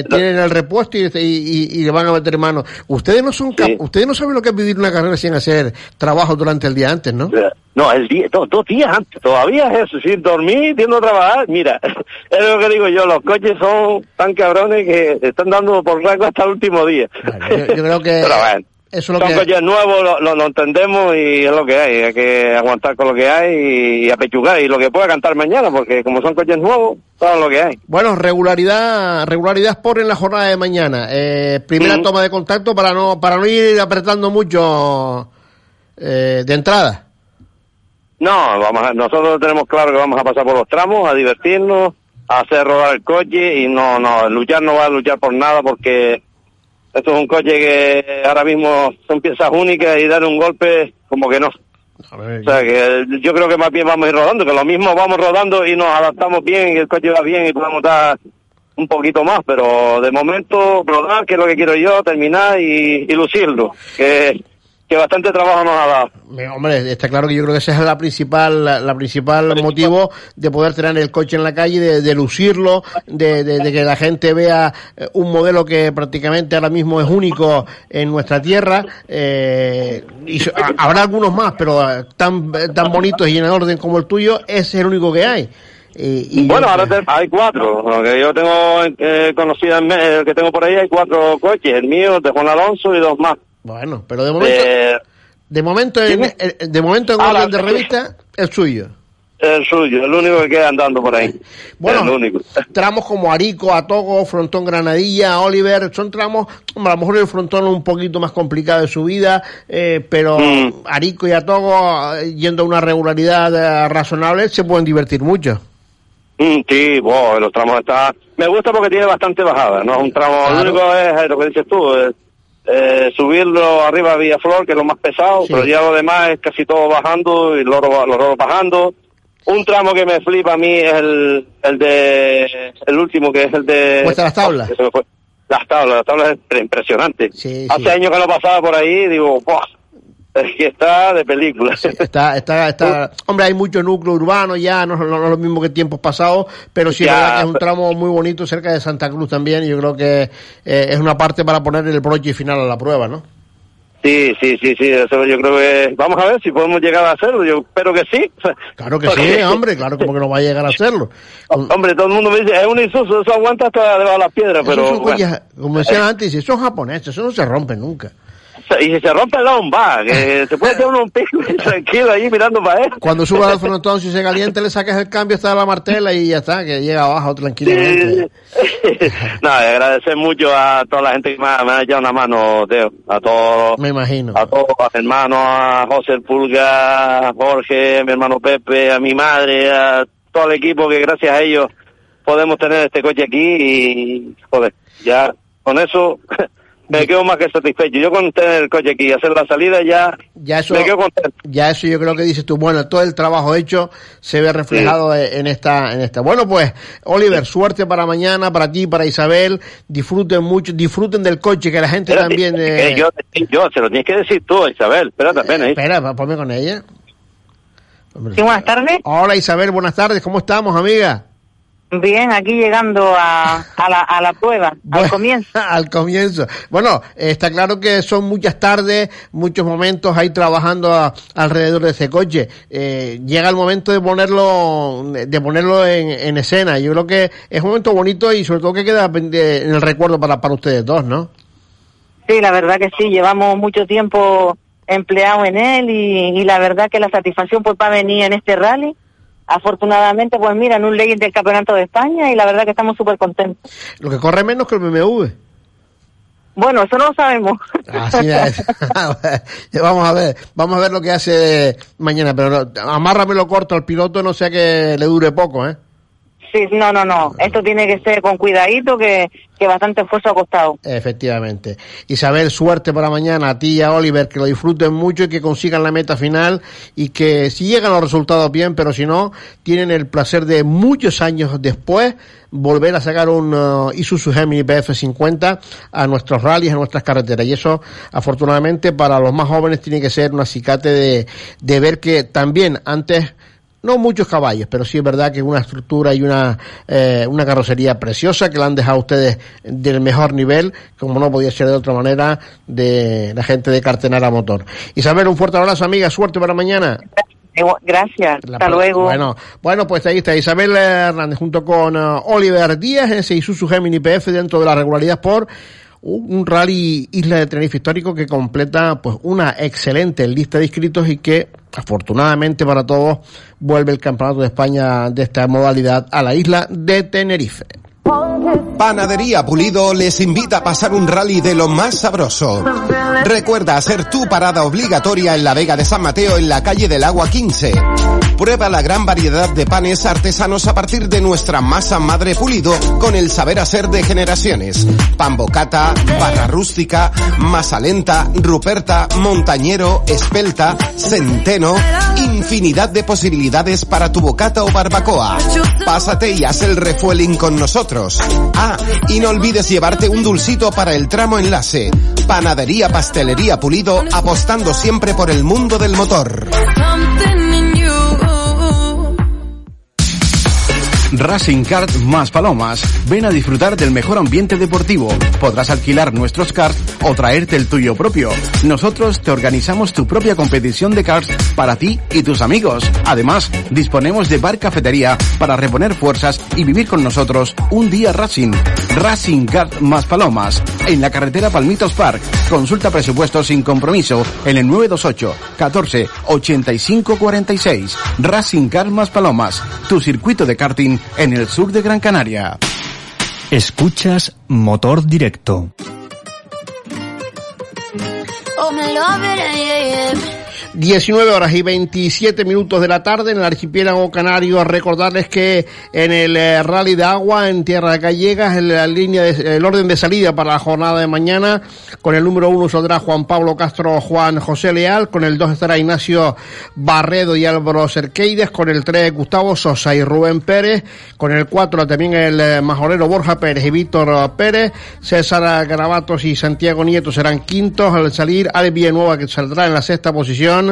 eh, tienen el repuesto y, y, y- y le van a meter mano. Ustedes no son ustedes no saben lo que es vivir una carrera sin hacer trabajo durante el día antes, ¿no? No, el día, do- dos días antes, todavía es eso, sin dormir, yendo a trabajar. Mira, *laughs* es lo que digo yo, los coches son tan cabrones que están dando por rango hasta el último día. Yo, yo creo que *laughs* Pero bueno, eso es lo son que coches nuevos, lo, lo- lo entendemos y es lo que hay, hay que aguantar con lo que hay y, apechugar y lo que pueda cantar mañana, porque como son coches nuevos, todo lo que hay. Bueno, regularidad, regularidad por en la jornada de mañana. Eh, primera Mm. toma de contacto para no para no ir apretando mucho eh, de entrada. No, vamos a- nosotros tenemos claro que vamos a pasar por los tramos, a divertirnos, a hacer rodar el coche y no, no, luchar no va a luchar por nada porque esto es un coche que ahora mismo son piezas únicas y dar un golpe como que no. O sea que yo creo que más bien vamos a ir rodando, que lo mismo vamos rodando y nos adaptamos bien y el coche va bien y podemos dar un poquito más, pero de momento rodar, que es lo que quiero yo, terminar y, y lucirlo, que, que bastante trabajo nos ha dado. Hombre, está claro que yo creo que esa es la principal, la, la principal motivo de poder tener el coche en la calle, de, de lucirlo, de, de- de que la gente vea eh, un modelo que prácticamente ahora mismo es único en nuestra tierra. eh, y habrá algunos más, pero eh, tan, tan bonitos y en orden como el tuyo, ese es el único que hay. Y, y Bueno, yo- ahora te- hay cuatro. Lo que yo tengo eh, conocida, el que tengo por ahí, hay cuatro coches. El mío, el de Juan Alonso y dos más. Bueno, pero de momento, Eh, de momento, en, eh, de momento en orden de revista, el suyo. el suyo, el único que queda andando por ahí. Bueno, el único. tramos como Arico, Atogo, Frontón Granadilla, Oliver, son tramos, a lo mejor el Frontón un poquito más complicado de subida, eh, pero Mm. Arico y Atogo, eh, yendo a una regularidad eh, razonable, se pueden divertir mucho. Mm, sí, wow, los tramos está... Me gusta porque tiene bastante bajada, ¿no? Un tramo, lo único es lo que dices tú, es, eh, subirlo arriba a Villaflor, que es lo más pesado, pero ya lo demás es casi todo bajando y los loros bajando. Un tramo que me flipa a mí es el, el de... El último, que es el de... Cuesta las tablas. Las tablas, las tablas es impresionante. Sí, Hace sí. años que no pasaba por ahí, digo, ¡buah! *laughs* Es que está de película. Está, está, está, *laughs* hombre, hay mucho núcleo urbano ya, no, no- no es lo mismo que tiempos pasados, pero sí es Ya, verdad que es un tramo muy bonito cerca de Santa Cruz también, y yo creo que eh, es una parte para poner el broche final a la prueba, ¿no? Sí, sí, sí, sí, eso yo creo que vamos a ver si podemos llegar a hacerlo, yo espero que sí. *laughs* Claro que sí, hombre, claro como que no va a llegar a hacerlo. Hombre, todo el mundo me dice, es un Isuzu, eso aguanta hasta debajo de las piedras, Eso pero son bueno. como decían antes, eso es japonés, eso no se rompe nunca. Y si se rompe el va, que se puede hacer uno un pico *laughs* tranquilo ahí mirando para él. Cuando suba al frontón, si se calienta, le sacas el cambio hasta la martela y ya está, que llega abajo tranquilamente. *laughs* No, y agradecer mucho a toda la gente que me ha, me ha echado una mano, Teo. A todos. Me imagino. A todos, a mi hermano, a José el Pulga, a Jorge, a mi hermano Pepe, a mi madre, a todo el equipo que gracias a ellos podemos tener este coche aquí y, joder, ya con eso *laughs* me quedo más que satisfecho. Yo con tener el coche aquí y hacer la salida ya, Ya eso, me quedo contento. ya eso yo creo que dices tú, bueno, todo el trabajo hecho se ve reflejado e- en esta, en esta. Bueno, pues, Oliver, suerte para mañana, para ti, para Isabel, disfruten mucho, disfruten del coche, que la gente Espérate, también, eh, yo, yo, se lo tienes que decir tú, Isabel. Espérate apenas. ¿eh? espera, ponme con ella. Sí, buenas tardes. Hola Isabel, buenas tardes, ¿cómo estamos, amiga? Bien, aquí llegando a, a, la, a la prueba, al comienzo. *laughs* al comienzo. Bueno, está claro que son muchas tardes, muchos momentos ahí trabajando a- alrededor de ese coche. Eh, llega el momento de ponerlo, de ponerlo en, en escena. Yo creo que es un momento bonito y sobre todo que queda en el recuerdo para, para ustedes dos, ¿no? Sí, la verdad que sí, llevamos mucho tiempo empleado en él y, y la verdad que la satisfacción pues va a venir en este rally. Afortunadamente, pues mira, en un ley del Campeonato de España y la verdad que estamos súper contentos. Lo que corre menos que el BMW. Bueno, eso no lo sabemos. Así es. *laughs* Vamos a ver, vamos a ver lo que hace mañana, pero no, amárramelo corto al piloto, no sea que le dure poco, ¿eh? Sí, no, no, no. Esto tiene que ser con cuidadito, que, que bastante esfuerzo ha costado. Efectivamente. Isabel, suerte para mañana a ti y a Oliver, que lo disfruten mucho y que consigan la meta final y que si llegan los resultados bien, pero si no, tienen el placer de muchos años después volver a sacar un uh, Isuzu Gemini PF50 a nuestros rallies, a nuestras carreteras. Y eso, afortunadamente, para los más jóvenes tiene que ser un acicate de, de ver que también antes no muchos caballos, pero sí es verdad que una estructura y una, eh, una carrocería preciosa que la han dejado ustedes del mejor nivel, como no podía ser de otra manera, de la gente de Cartenara Motor. Isabel, un fuerte abrazo, amiga, suerte para mañana. Gracias, La hasta luego. Bueno, bueno, pues ahí está Isabel Hernández junto con eh, Oliver Díaz, ese Isuzu Gemini PF dentro de la regularidad por un rally Isla de Tenerife histórico que completa pues una excelente lista de inscritos y que afortunadamente para todos vuelve el Campeonato de España de esta modalidad a la isla de Tenerife. Panadería Pulido les invita a pasar un rally de lo más sabroso. Recuerda hacer tu parada obligatoria en la Vega de San Mateo en la calle del Agua 15. Prueba la gran variedad de panes artesanos a partir de nuestra masa madre pulido con el saber hacer de generaciones. Pan bocata, barra rústica, masa lenta, ruperta, montañero, espelta, centeno, infinidad de posibilidades para tu bocata o barbacoa. Pásate y haz el refueling con nosotros. Ah, y no olvides llevarte un dulcito para el tramo enlace. Panadería Pastelería Pulido apostando siempre por el mundo del motor. Racing Kart más Palomas. Ven a disfrutar del mejor ambiente deportivo. Podrás alquilar nuestros karts o traerte el tuyo propio. Nosotros te organizamos tu propia competición de karts para ti y tus amigos. Además, disponemos de bar cafetería para reponer fuerzas y vivir con nosotros un día Racing. Racing Kart más Palomas. En la carretera Palmitos Park. Consulta presupuestos sin compromiso en el 928 14 85 46. Racing Kart más Palomas. Tu circuito de karting en el sur de Gran Canaria. Escuchas Motor Directo. Oh, me love it, yeah, yeah. 19 horas y 27 minutos de la tarde en el archipiélago canario. Recordarles que en el eh, rally de agua en Tierra Gallegas, en la línea de- el orden de salida para la jornada de mañana, con el número uno saldrá Juan Pablo Castro Juan José Leal, con el dos estará Ignacio Barredo y Álvaro Cerqueides, con el tres Gustavo Sosa y Rubén Pérez, con el cuatro también el eh, majorero Borja Pérez y Víctor Pérez, César Garabatos y Santiago Nieto serán quintos al salir, Alex Villanueva que saldrá en la sexta posición,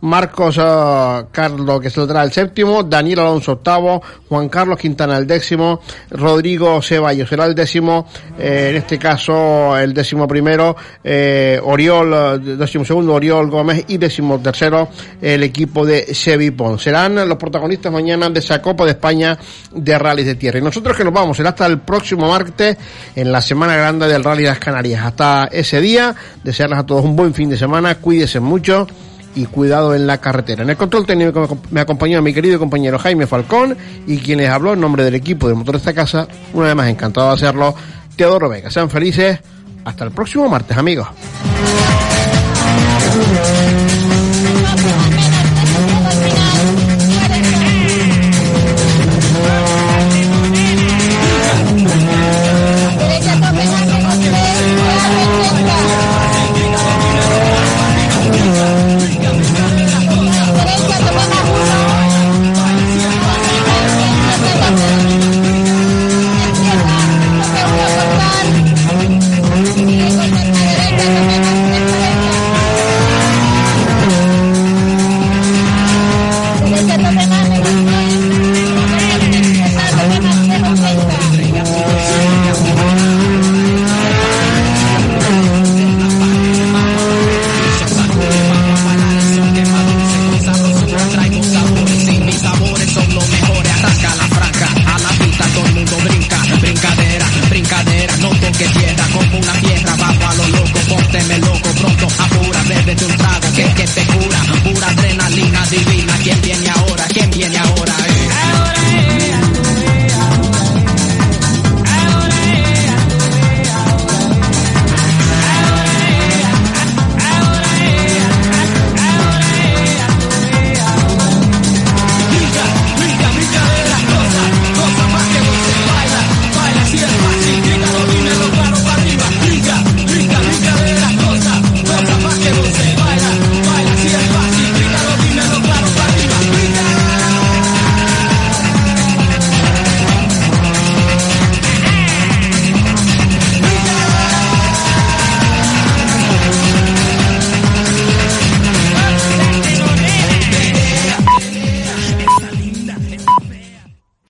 Marcos uh, Carlos, que saldrá el séptimo, Daniel Alonso octavo, Juan Carlos Quintana el décimo, Rodrigo Ceballos será el décimo, eh, en este caso el décimo primero, eh, Oriol, décimo segundo, Oriol Gómez y décimo tercero el equipo de Chevy Pons. Serán los protagonistas mañana de esa Copa de España de Rallys de Tierra. Y nosotros que nos vamos, será hasta el próximo martes en la Semana Grande del Rally de las Canarias. Hasta ese día, desearles a todos un buen fin de semana, cuídense mucho y cuidado en la carretera. En el control técnico me acompañó mi querido compañero Jaime Falcón y quien les habló en nombre del equipo de motor de esta casa, una vez más encantado de hacerlo, Teodoro Vega. Sean felices, hasta el próximo martes amigos.